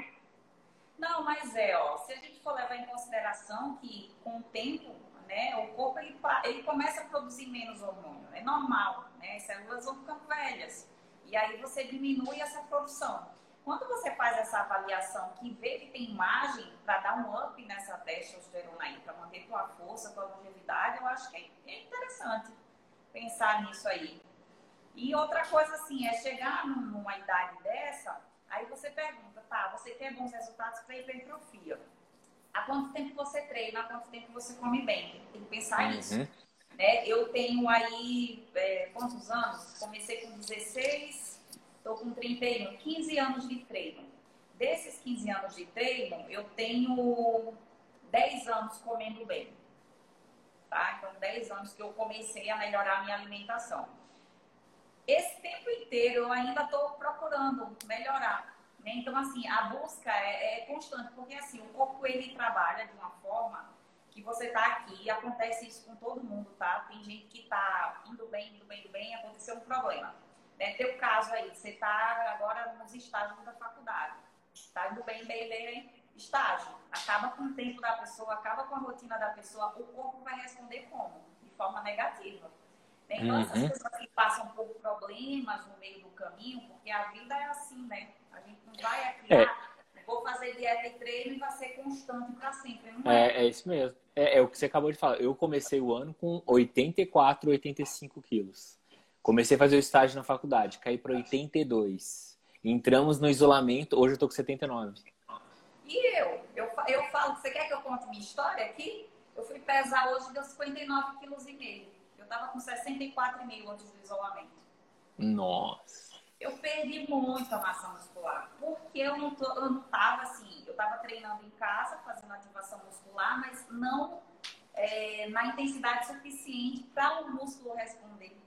[SPEAKER 2] Não, mas é, ó, se a gente for levar em consideração que com o tempo, né, o corpo ele, ele começa a produzir menos hormônio, é normal, né, as células vão ficando velhas, e aí você diminui essa produção. Quando você faz essa avaliação que vê que tem margem para dar um up nessa testosterona aí, para manter tua força, tua longevidade, eu acho que é- é interessante pensar nisso aí. E outra coisa assim, é chegar num- numa idade dessa, aí você pergunta, tá, você quer bons resultados para hipertrofia. Há quanto tempo você treina? Há quanto tempo você come bem? Tem que pensar nisso.
[SPEAKER 1] Uhum.
[SPEAKER 2] Né? Eu tenho aí, é, quantos anos? Comecei com 16, estou com 31, 15 anos de treino. Desses 15 anos de treino, eu tenho 10 anos comendo bem. Tá? Então, 10 anos que eu comecei a melhorar a minha alimentação. Esse tempo inteiro eu ainda estou procurando melhorar. Né? Então, assim, a busca é, é constante, porque assim, o corpo ele trabalha de uma forma que você tá aqui, e acontece isso com todo mundo, tá? Tem gente que tá indo bem, indo bem, indo bem, aconteceu um problema. Né? Teu caso aí, você tá agora nos estágios da faculdade, tá indo bem, bem, bem, bem, estágio. Acaba com o tempo da pessoa, acaba com a rotina da pessoa, o corpo vai responder como? De forma negativa. Né? Então, essas
[SPEAKER 1] Uhum.
[SPEAKER 2] pessoas que passam por problemas no meio do caminho, porque a vida é assim, né? A gente não vai aqui,
[SPEAKER 1] É.
[SPEAKER 2] ah, vou fazer dieta e treino e vai ser constante para sempre. É.
[SPEAKER 1] É, isso mesmo. É, é o que você acabou de falar. Eu comecei o ano com 84, 85 quilos. Comecei a fazer o estágio na faculdade, caí para 82. Entramos no isolamento, hoje eu tô com 79.
[SPEAKER 2] E eu? Eu, eu falo, você quer que eu conte minha história aqui? Eu fui pesar hoje, deu 59 quilos e meio. Eu tava com 64,5 antes do isolamento.
[SPEAKER 1] Nossa.
[SPEAKER 2] Eu perdi muita massa muscular, porque eu não, tô, eu não tava assim, eu tava treinando em casa, fazendo ativação muscular, mas não é, na intensidade suficiente para o músculo responder.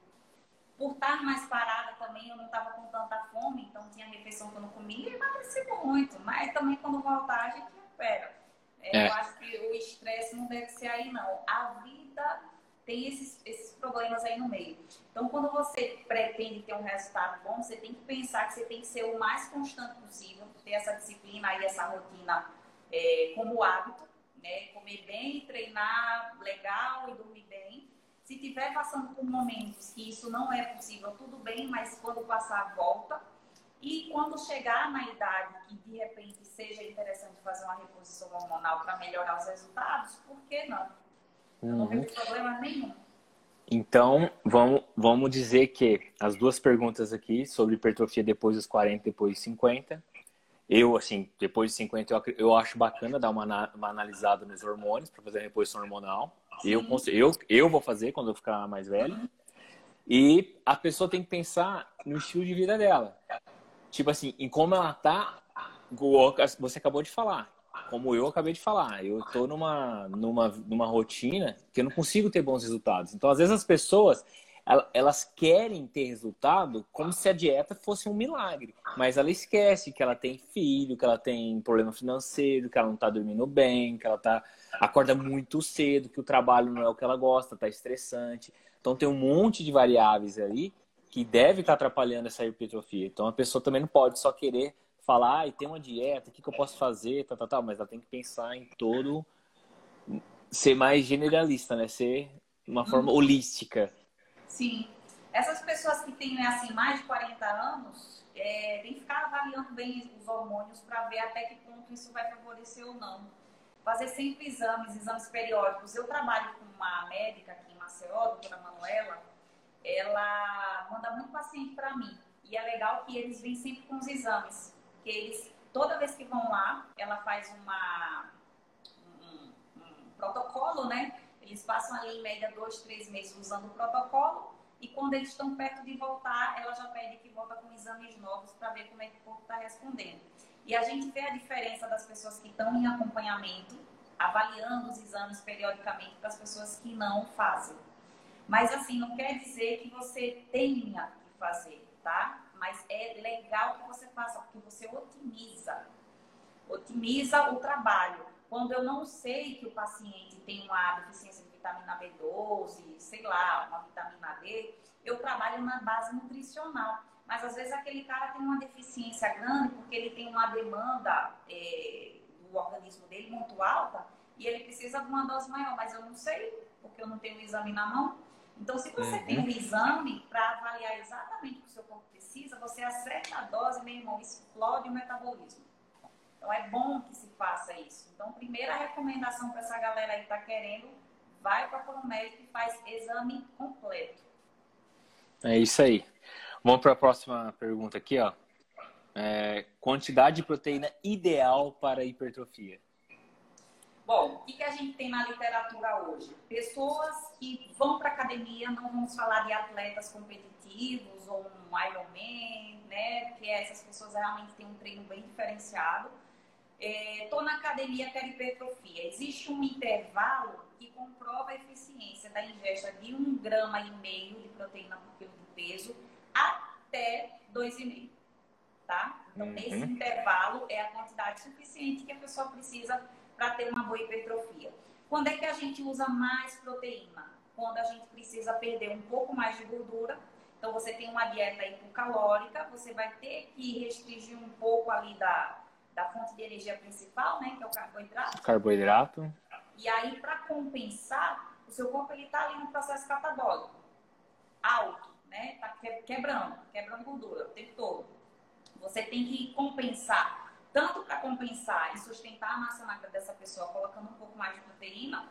[SPEAKER 2] Por estar mais parada também, eu não estava com tanta fome, então tinha refeição que eu não comia e emagreci muito. Mas também quando voltar a gente recupera. É, é. Eu acho que o estresse não deve ser aí, não. A vida tem esses, esses problemas aí no meio. Então, quando você pretende ter um resultado bom, você tem que pensar que você tem que ser o mais constante possível, ter essa disciplina e essa rotina é, como hábito, né? Comer bem, treinar legal e dormir bem. Se tiver passando por momentos que isso não é possível, tudo bem, mas quando passar, volta. E quando chegar na idade que de repente seja interessante fazer uma reposição hormonal para melhorar os resultados, por que não? Eu não vejo problema nenhum.
[SPEAKER 1] Então, vamos, vamos dizer que as duas perguntas aqui sobre hipertrofia depois dos 40 depois dos 50 eu, assim, depois de 50, eu, eu acho bacana dar uma, uma analisada nos hormônios para fazer a reposição hormonal. Eu, eu, eu vou fazer quando eu ficar mais velho. E a pessoa tem que pensar no estilo de vida dela. Tipo assim, em como ela tá. Você acabou de falar. Como eu acabei de falar. Eu tô numa, numa, numa rotina que eu não consigo ter bons resultados. Então, às vezes, as pessoas elas querem ter resultado como se a dieta fosse um milagre. Mas ela esquece que ela tem filho, que ela tem problema financeiro, que ela não está dormindo bem, que ela tá, acorda muito cedo, que o trabalho não é o que ela gosta, está estressante. Então tem um monte de variáveis aí que deve estar tá atrapalhando essa hipertrofia. Então a pessoa também não pode só querer falar, ah, tem uma dieta, o que, que eu posso fazer, tal, tal, tal, mas ela tem que pensar em todo ser mais generalista, né? Ser uma forma uhum. holística.
[SPEAKER 2] Sim. Essas pessoas que têm né, assim, mais de 40 anos, é, tem que ficar avaliando bem os hormônios para ver até que ponto isso vai favorecer ou não. Fazer sempre exames, exames periódicos. Eu trabalho com uma médica aqui em Maceió, a doutora Manuela, ela manda muito paciente para mim. E é legal que eles vêm sempre com os exames. Que eles, toda vez que vão lá, ela faz uma, um, um protocolo, né? Eles passam ali em média dois, três meses usando o protocolo e quando eles estão perto de voltar, ela já pede que volta com exames novos para ver como é que o corpo está respondendo. E a gente vê a diferença das pessoas que estão em acompanhamento, avaliando os exames periodicamente para as pessoas que não fazem. Mas assim, não quer dizer que você tenha que fazer, tá? Mas é legal que você faça, porque você otimiza. Otimiza o trabalho. Quando eu não sei que o paciente tem uma deficiência de vitamina B12, sei lá, uma vitamina D, eu trabalho na base nutricional. Mas às vezes aquele cara tem uma deficiência grande porque ele tem uma demanda é, do organismo dele muito alta e ele precisa de uma dose maior, mas eu não sei, porque eu não tenho o exame na mão. Então, se você uhum. tem um exame para avaliar exatamente o que o seu corpo precisa, você acerta a dose, meu irmão, explode o metabolismo. Então é bom que se faça isso. Então, primeira recomendação para essa galera aí que está querendo, vai para o médico e faz exame completo.
[SPEAKER 1] É isso aí. Vamos para a próxima pergunta aqui, ó. É, quantidade de proteína ideal para hipertrofia.
[SPEAKER 2] Bom, o que, que a gente tem na literatura hoje? Pessoas que vão para academia, não vamos falar de atletas competitivos ou um Ironman, né? Porque essas pessoas realmente têm um treino bem diferenciado estou é, na academia, quero hipertrofia. Existe um intervalo que comprova a eficiência da ingesta de um grama e meio de proteína por quilo de peso até 2,5. Tá? Então, uhum. nesse intervalo é a quantidade suficiente que a pessoa precisa para ter uma boa hipertrofia. Quando é que a gente usa mais proteína? Quando a gente precisa perder um pouco mais de gordura. Então, você tem uma dieta hipocalórica, você vai ter que restringir um pouco ali da, da fonte de energia principal, né, que é o carboidrato.
[SPEAKER 1] Carboidrato.
[SPEAKER 2] E aí, para compensar, o seu corpo está ali no processo catabólico, alto, né? Tá quebrando, quebrando gordura o tempo todo. Você tem que compensar, tanto para compensar e sustentar a massa magra dessa pessoa, colocando um pouco mais de proteína,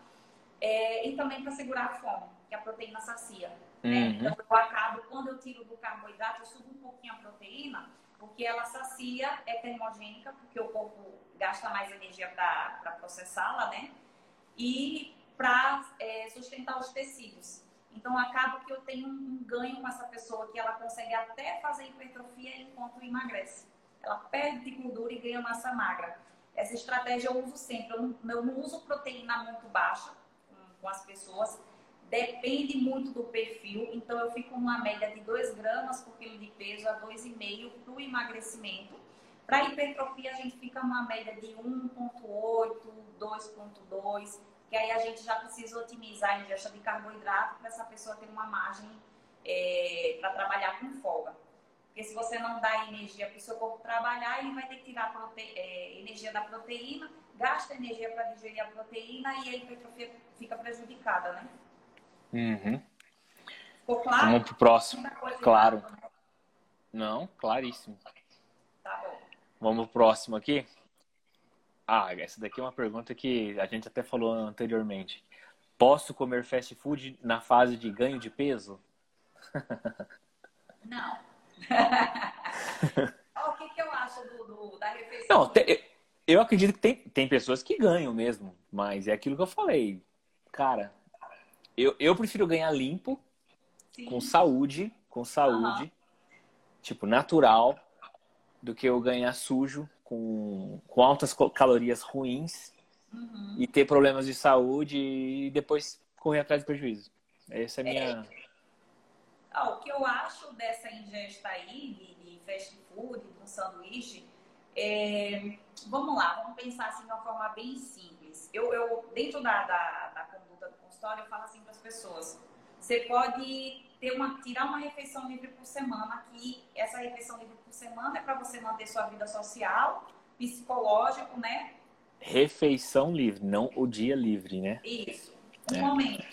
[SPEAKER 2] é, e também para segurar a fome, que a proteína sacia. Né? Uhum. Né? Então, eu acabo, quando eu tiro do carboidrato, eu subo um pouquinho a proteína porque ela sacia, é termogênica, porque o corpo gasta mais energia para processá-la, né? E para é, sustentar os tecidos. Então, acaba que eu tenho um ganho com essa pessoa que ela consegue até fazer hipertrofia enquanto emagrece. Ela perde gordura e ganha massa magra. Essa estratégia eu uso sempre. Eu não, eu não uso proteína muito baixa, com as pessoas. Depende muito do perfil, então eu fico numa média de 2 gramas por quilo de peso a 2,5 para o emagrecimento. Para hipertrofia, a gente fica numa média de 1,8, 2,2, que aí a gente já precisa otimizar a ingesta de carboidrato para essa pessoa ter uma margem é, para trabalhar com folga. Porque se você não dá energia para o seu corpo trabalhar, ele vai ter que tirar prote... é, energia da proteína, gasta energia para digerir a proteína e a hipertrofia fica prejudicada, né?
[SPEAKER 1] Uhum.
[SPEAKER 2] Ficou claro?
[SPEAKER 1] Vamos pro próximo. Claro. Errado, né? Não, claríssimo.
[SPEAKER 2] Tá bom.
[SPEAKER 1] Vamos pro próximo aqui? Ah, essa daqui é uma pergunta que a gente até falou anteriormente. Posso comer fast food na fase de ganho de peso?
[SPEAKER 2] Não. o que, que eu acho do, do da refeição?
[SPEAKER 1] Não, te, eu acredito que tem, tem pessoas que ganham mesmo, mas é aquilo que eu falei. Cara, eu, eu prefiro ganhar limpo, Sim. com saúde, com saúde, uhum. tipo, natural, do que eu ganhar sujo, com, com altas calorias ruins uhum. e ter problemas de saúde e depois correr atrás de prejuízo. Essa é a minha. É.
[SPEAKER 2] Ah, o que eu acho dessa ingesta aí de, de fast food, de um sanduíche, é... vamos lá, vamos pensar assim de uma forma bem simples. Eu, eu dentro da, da, da conduta do consultório, eu falo assim para as pessoas: você pode ter uma, tirar uma refeição livre por semana, que essa refeição livre por semana é para você manter sua vida social, psicológico, né?
[SPEAKER 1] Refeição livre, não o dia livre, né?
[SPEAKER 2] Isso. Um é. momento.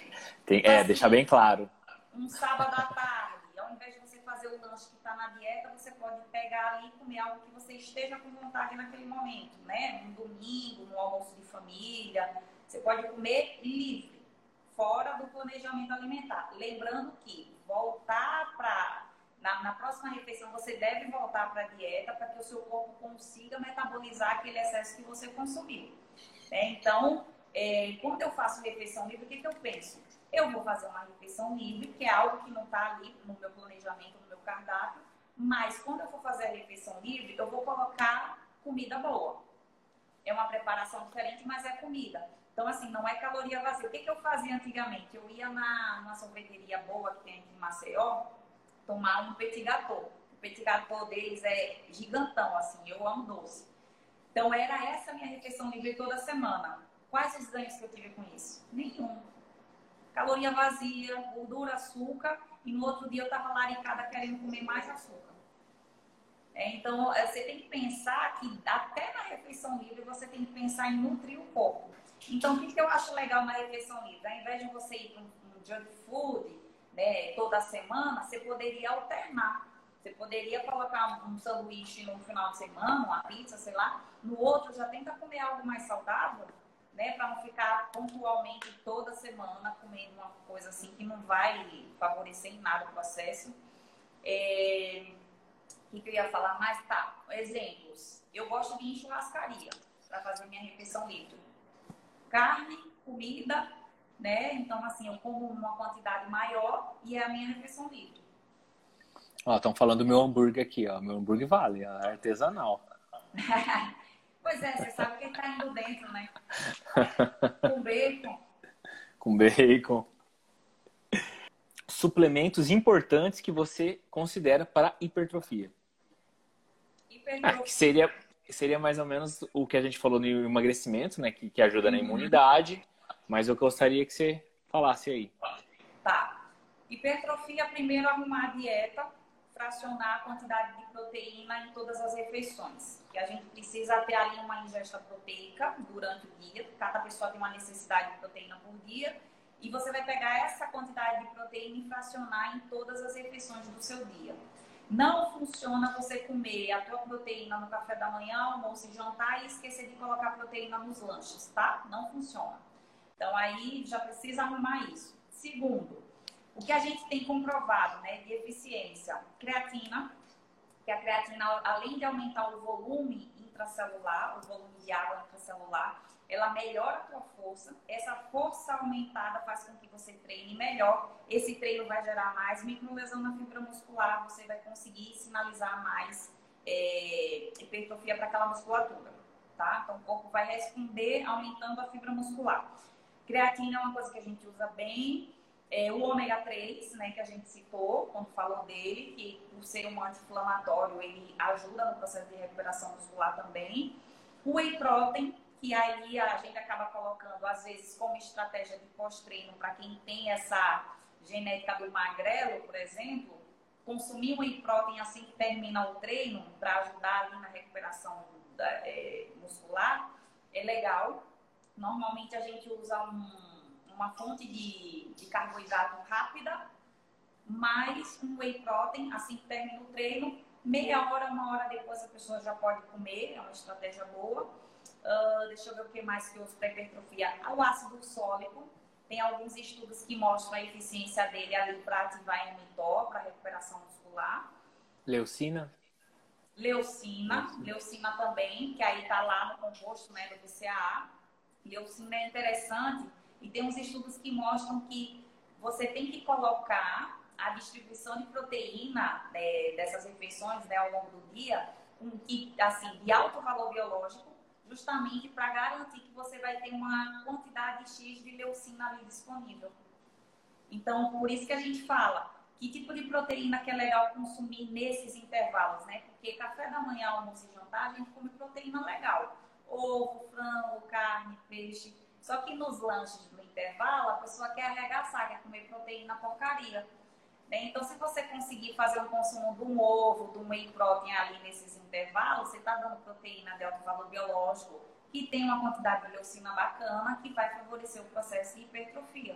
[SPEAKER 1] Tem, então, é, assim, deixar bem claro.
[SPEAKER 2] Um sábado à tarde, ao invés de você fazer o lanche que está na dieta, você pode pegar ali e comer algo que você esteja com vontade naquele momento, né? Um domingo, um almoço de família. Você pode comer livre fora do planejamento alimentar. Lembrando que voltar para. Na, na, próxima refeição, você deve voltar para a dieta para que o seu corpo consiga metabolizar aquele excesso que você consumiu. Né? Então, é, quando eu faço refeição livre, o que, que eu penso? Eu vou fazer uma refeição livre, que é algo que não está ali no meu planejamento, no meu cardápio, mas quando eu for fazer a refeição livre, eu vou colocar comida boa. É uma preparação diferente, mas é comida. Então, assim, não é caloria vazia. O que, que eu fazia antigamente? Eu ia na, numa sorveteria boa que tem aqui em Maceió, tomar um petit gâteau. O petit gâteau deles é gigantão, assim, eu amo doce. Então, era essa minha refeição livre toda semana. Quais os ganhos que eu tive com isso? Nenhum. Caloria vazia, gordura, açúcar, e no outro dia eu estava laricada querendo comer mais açúcar. É, então, é, você tem que pensar que até na refeição livre você tem que pensar em nutrir o corpo. Então, o que, que eu acho legal na refeição livre? Ao invés de você ir para um, junk food né, toda semana, você poderia alternar. Você poderia colocar um sanduíche no final de semana, uma pizza, sei lá. No outro, já tenta comer algo mais saudável, né? Para não ficar pontualmente toda semana comendo uma coisa assim que não vai favorecer em nada o processo. É... O que, eu ia falar mais? Tá, exemplos. Eu gosto de ir em churrascaria para fazer minha refeição livre carne, comida, né? Então, assim, eu como uma quantidade maior e é a minha refeição livre.
[SPEAKER 1] Ó, estão falando do meu hambúrguer aqui, ó. Meu hambúrguer vale, é artesanal.
[SPEAKER 2] pois é, você sabe que tá indo dentro, né? Com bacon.
[SPEAKER 1] Com bacon. Suplementos importantes que você considera para hipertrofia.
[SPEAKER 2] Hipertrofia. Ah,
[SPEAKER 1] que seria seria mais ou menos o que a gente falou no emagrecimento, né? Que, que ajuda na uhum. imunidade. Mas eu gostaria que você falasse aí.
[SPEAKER 2] Tá. Hipertrofia, primeiro arrumar a dieta, fracionar a quantidade de proteína em todas as refeições. Que a gente precisa ter ali uma ingesta proteica durante o dia. Cada pessoa tem uma necessidade de proteína por dia. E você vai pegar essa quantidade de proteína e fracionar em todas as refeições do seu dia. Não funciona você comer a tua proteína no café da manhã, almoço e jantar e esquecer de colocar proteína nos lanches, tá? Não funciona. Então aí já precisa arrumar isso. Segundo, o que a gente tem comprovado, né, de eficiência, creatina, que a creatina, além de aumentar o volume intracelular, o volume de água intracelular, ela melhora a tua força. Essa força aumentada faz com que você treine melhor. Esse treino vai gerar mais microlesão na fibra muscular, você vai conseguir sinalizar mais é, hipertrofia para aquela musculatura, tá? Então o corpo vai responder aumentando a fibra muscular. Creatina é uma coisa que a gente usa bem. É, o ômega 3, né, que a gente citou quando falou dele, que por ser um anti-inflamatório, ele ajuda no processo de recuperação muscular também. O whey protein, que aí a gente acaba colocando, às vezes, como estratégia de pós-treino, para quem tem essa genética do magrelo, por exemplo, consumir um whey protein assim que termina o treino, para ajudar ali na recuperação da, é, muscular, é legal. Normalmente a gente usa um, uma fonte de, de carboidrato rápida, mais um whey protein, assim que termina o treino, meia hora, uma hora depois a pessoa já pode comer, é uma estratégia boa. Uh, deixa eu ver o que mais que eu uso para hipertrofia. O ácido sólico, tem alguns estudos que mostram a eficiência dele ali para ativar mTOR, para recuperação muscular.
[SPEAKER 1] Leucina?
[SPEAKER 2] Leucina, leucina também, que aí está lá no composto né, do BCAA. Leucina é interessante e tem uns estudos que mostram que você tem que colocar a distribuição de proteína né, dessas refeições né, ao longo do dia, um que assim de alto valor biológico, justamente para garantir que você vai ter uma quantidade X de leucina ali disponível. Então, por isso que a gente fala que tipo de proteína que é legal consumir nesses intervalos, né? Porque café da manhã, almoço e jantar, a gente come proteína legal. Ovo, frango, carne, peixe. Só que nos lanches do intervalo, a pessoa quer arregaçar, quer comer proteína porcaria. Né? Então, se você conseguir fazer um consumo de um ovo, de um whey protein ali nesses intervalos, você está dando proteína de alto valor biológico, que tem uma quantidade de leucina bacana, que vai favorecer o processo de hipertrofia.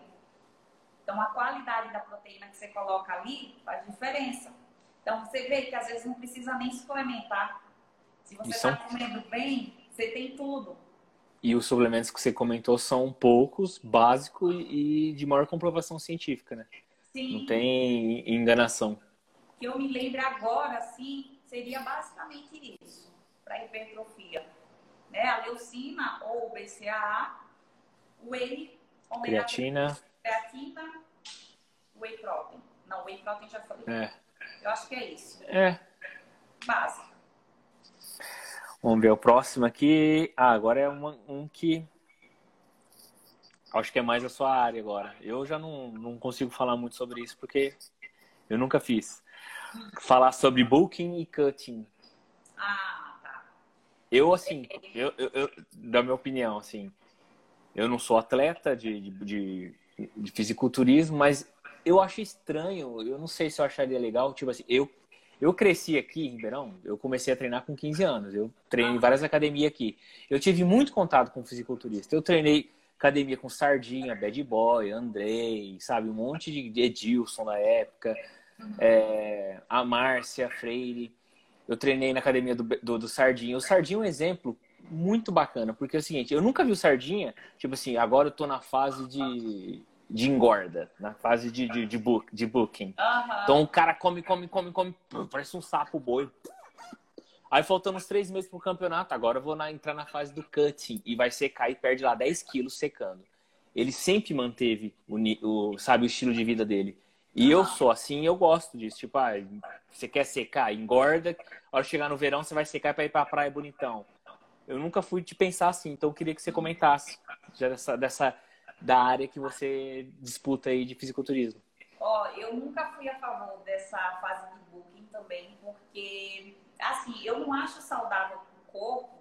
[SPEAKER 2] Então, a qualidade da proteína que você coloca ali faz diferença. Então, você vê que às vezes não precisa nem suplementar. Se você está são... comendo bem, você tem tudo.
[SPEAKER 1] E os suplementos que você comentou são poucos, básicos e de maior comprovação científica, né? Sim. Não tem enganação.
[SPEAKER 2] Que eu me lembro agora, sim, seria basicamente isso, para hipertrofia. Né? A leucina ou BCAA, whey,
[SPEAKER 1] creatina,
[SPEAKER 2] creatina, whey protein. Não, whey protein já falei.
[SPEAKER 1] É.
[SPEAKER 2] Eu acho que é isso.
[SPEAKER 1] É.
[SPEAKER 2] Básico.
[SPEAKER 1] Vamos ver o próximo aqui. Ah, agora é uma, um que Acho que é mais a sua área agora. Eu já não, não consigo falar muito sobre isso porque eu nunca fiz. Falar sobre booking e cutting.
[SPEAKER 2] Ah, tá.
[SPEAKER 1] Eu, assim, eu, eu, eu, da minha opinião, assim, eu não sou atleta de, de, de fisiculturismo, mas eu acho estranho, eu não sei se eu acharia legal, tipo assim, eu, eu cresci aqui em Ribeirão, eu comecei a treinar com 15 anos, eu treinei em várias academias aqui. Eu tive muito contato com fisiculturista, eu treinei academia com Sardinha, Bad Boy, Andrei, sabe? Um monte de Edilson na época, é, a Márcia Freire. Eu treinei na academia do, do, do Sardinha. O Sardinha é um exemplo muito bacana, porque é o seguinte, eu nunca vi o Sardinha, tipo assim, agora eu tô na fase de, de engorda, na fase de, de, de, book, de booking. Uhum. Então o cara come, come, come, come, parece um sapo boi. Aí faltando uns três meses pro campeonato, agora eu vou na, entrar na fase do cutting e vai secar e perde lá 10 quilos secando. Ele sempre manteve o, o sabe, o estilo de vida dele. E eu sou assim, eu gosto disso. Tipo, ah, você quer secar, engorda. A hora de chegar no verão, você vai secar para ir pra praia bonitão. Eu nunca fui te pensar assim, então eu queria que você comentasse dessa, dessa da área que você disputa aí de fisiculturismo.
[SPEAKER 2] Ó, oh, eu nunca fui a favor dessa fase de booking também, porque assim, eu não acho saudável para o corpo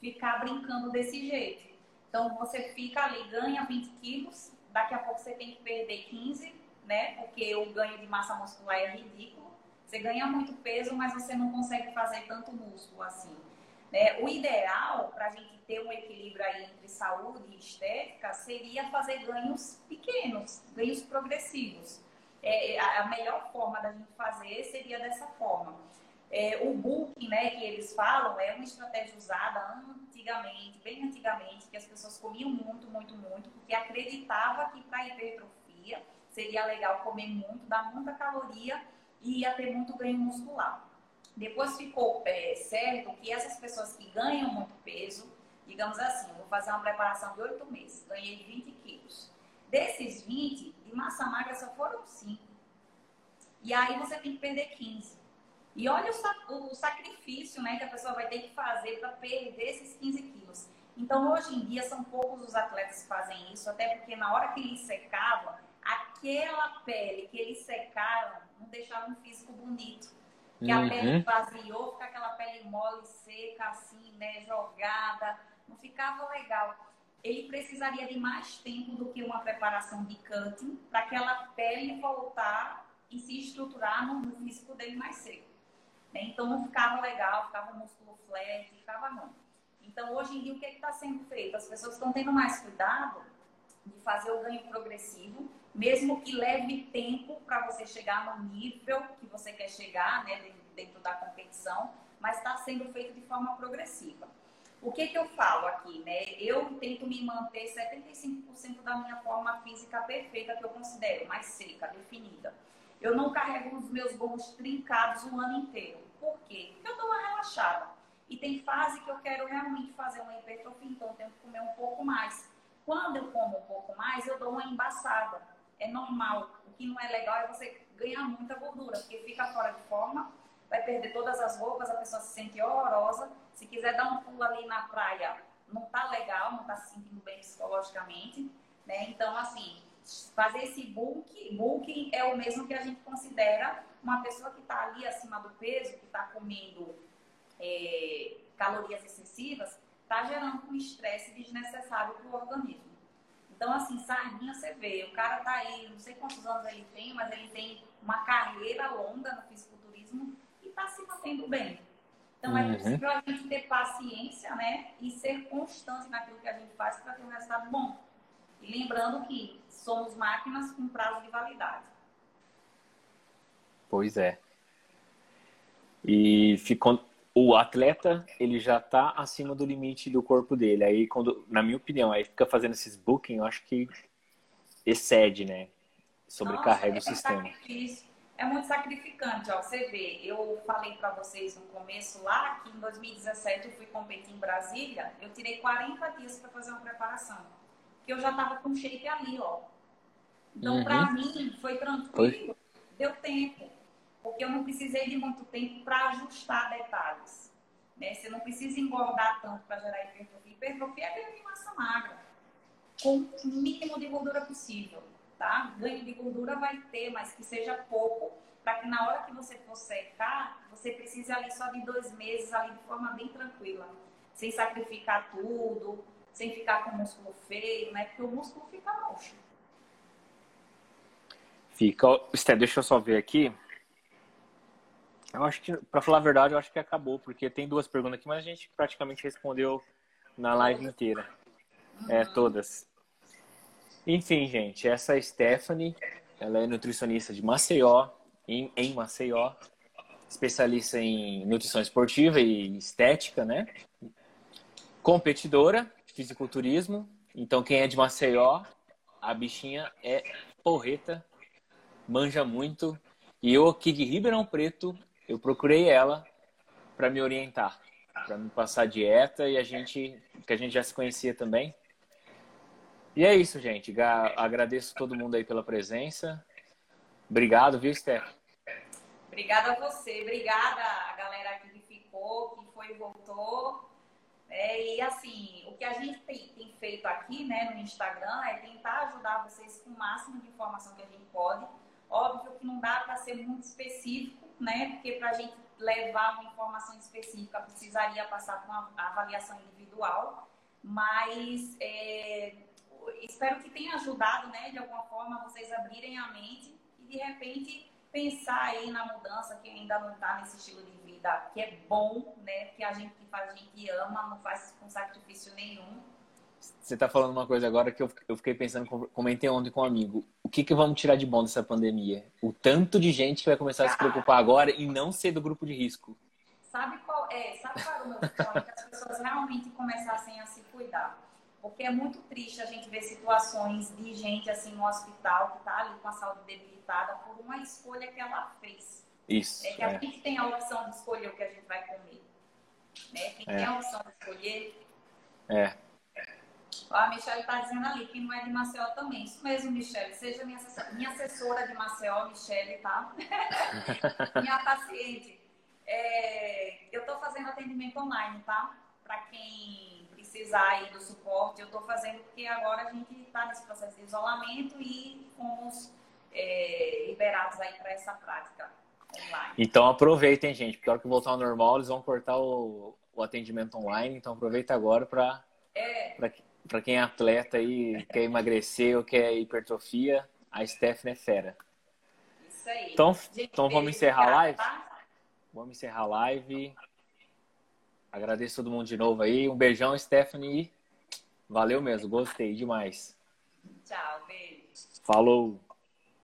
[SPEAKER 2] ficar brincando desse jeito. Então, você fica ali, ganha 20 quilos, daqui a pouco você tem que perder 15, né? Porque o ganho de massa muscular é ridículo. Você ganha muito peso, mas você não consegue fazer tanto músculo assim. Né? O ideal para a gente ter um equilíbrio aí entre saúde e estética seria fazer ganhos pequenos, ganhos progressivos. É, a melhor forma da gente fazer seria dessa forma. É, o booking, né, que eles falam, é uma estratégia usada antigamente, bem antigamente, que as pessoas comiam muito, muito, muito, porque acreditava que para hipertrofia seria legal comer muito, dar muita caloria e ia ter muito ganho muscular. Depois ficou é, certo que essas pessoas que ganham muito peso, digamos assim, vou fazer uma preparação de 8 meses, ganhei 20 quilos. Desses 20, de massa magra só foram 5. E aí você tem que perder 15. E olha o, o, sacrifício né, que a pessoa vai ter que fazer para perder esses 15 quilos. Então, hoje em dia, são poucos os atletas que fazem isso, até porque na hora que eles secavam, aquela pele que eles secaram não deixava um físico bonito. Que uhum. a pele vaziou, fica aquela pele mole, seca, assim, né, jogada, não ficava legal. Ele precisaria de mais tempo do que uma preparação de cutting para aquela pele voltar e se estruturar no, físico dele mais seco. Né? Então não ficava legal, ficava músculo flat, ficava ruim. Então hoje em dia o que é está sendo feito? As pessoas estão tendo mais cuidado de fazer o ganho progressivo, mesmo que leve tempo para você chegar no nível que você quer chegar né, dentro da competição, mas está sendo feito de forma progressiva. O que, que eu falo aqui, né? Eu tento me manter 75% da minha forma física perfeita, que eu considero mais seca, definida. Eu não carrego os meus gols trincados o ano inteiro. Por quê? Porque eu dou uma relaxada. E tem fase que eu quero realmente fazer uma hipertrofia, então eu tenho que comer um pouco mais. Quando eu como um pouco mais, eu dou uma embaçada. É normal. O que não é legal é você ganhar muita gordura, porque fica fora de forma, vai perder todas as roupas, a pessoa se sente horrorosa. Se quiser dar um pulo ali na praia, não tá legal, não tá se sentindo bem psicologicamente, né? Então, assim, fazer esse bulk, bulking é o mesmo que a gente considera uma pessoa que está ali acima do peso, que está comendo é, calorias excessivas, está gerando um estresse desnecessário para o organismo. Então, assim, sardinha você vê, o cara tá aí, não sei quantos anos ele tem, mas ele tem uma carreira longa no fisiculturismo e está se mantendo bem. Então, é uhum. é possível a gente ter paciência, né, e ser constante naquilo que a gente faz para ter um resultado bom. E lembrando que somos máquinas com prazo de validade.
[SPEAKER 1] Pois é. E ficou o atleta ele já está acima do limite do corpo dele. Aí, quando, na minha opinião, aí fica fazendo esses booking, eu acho que excede, né? Sobrecarrega Nossa, é o sistema.
[SPEAKER 2] Sacrifício. É muito sacrificante, ó. Você vê, eu falei para vocês no começo lá que em 2017 eu fui competir em Brasília, eu tirei 40 dias para fazer uma preparação. Que eu já tava com shape ali, ó. Então, uhum. para mim, foi tranquilo, foi. deu tempo porque eu não precisei de muito tempo para ajustar detalhes. Né? Você não precisa engordar tanto para gerar hipertrofia. Hipertrofia é ganho de massa magra, com o mínimo de gordura possível. Tá? Ganho de gordura vai ter, mas que seja pouco, para que na hora que você for secar, você precise ali só de dois meses, ali de forma bem tranquila, sem sacrificar tudo, sem ficar com o músculo feio, né? Porque o músculo fica murcho.
[SPEAKER 1] Fica. Sté, deixa eu só ver aqui. Eu acho que, para falar a verdade, eu acho que acabou, porque tem duas perguntas aqui, mas a gente praticamente respondeu na live inteira. É, todas. Enfim, gente, essa é Stephanie, ela é nutricionista de Maceió, em, em Maceió, especialista em nutrição esportiva e estética, né? Competidora, fisiculturismo. Então, quem é de Maceió, a bichinha é porreta, manja muito. E eu aqui de Ribeirão Preto, eu procurei ela para me orientar, para me passar dieta e a gente, que a gente já se conhecia também. E é isso, gente. Agradeço todo mundo aí pela presença. Obrigado, viu, Steph?
[SPEAKER 2] Obrigada a você. Obrigada a galera que ficou, que foi e voltou. É, e assim, o que a gente tem, tem, feito aqui né, no Instagram é tentar ajudar vocês com o máximo de informação que a gente pode. Óbvio que não dá para ser muito específico, né? Porque para a gente levar uma informação específica precisaria passar por uma avaliação individual, mas é, espero que tenha ajudado, né? De alguma forma vocês abrirem a mente e de repente pensar aí na mudança que ainda não está nesse estilo de vida que é bom, né? Que a gente que faz a gente ama, não faz com sacrifício nenhum
[SPEAKER 1] você está falando uma coisa agora que eu, eu fiquei pensando, comentei ontem com um amigo. O que, que vamos tirar de bom dessa pandemia? O tanto de gente que vai começar a se preocupar agora e não ser do grupo de risco.
[SPEAKER 2] Sabe qual é? Sabe qual é o meu sonho? Que as pessoas realmente começassem a se cuidar. Porque é muito triste a gente ver situações de gente assim no hospital que está ali com a saúde debilitada por uma escolha que ela fez.
[SPEAKER 1] Isso.
[SPEAKER 2] É que a é. gente tem a opção de escolher o que a gente vai comer. Né? Quem é. tem a opção de escolher.
[SPEAKER 1] É.
[SPEAKER 2] Ó, a Michelle está dizendo ali que não é de Maceió também. Isso mesmo, Michelle. Seja minha assessora, minha assessora de Maceió, Michelle, tá? minha paciente. É, eu estou fazendo atendimento online, tá? Para quem precisar aí do suporte, eu estou fazendo porque agora a gente está nesse processo de isolamento e fomos é, liberados aí para essa prática online.
[SPEAKER 1] Então aproveitem, gente, porque a hora que voltar ao normal, eles vão cortar o, o atendimento online, então aproveita agora para
[SPEAKER 2] é.
[SPEAKER 1] para quem é atleta e quer emagrecer ou quer hipertrofia, a Stephanie é fera.
[SPEAKER 2] Isso aí.
[SPEAKER 1] Então, gente, então vamos encerrar a live? Tá? Vamos encerrar a live. Agradeço todo mundo de novo aí. Um beijão, Stephanie. Valeu mesmo, gostei demais.
[SPEAKER 2] Tchau, beijo.
[SPEAKER 1] Falou.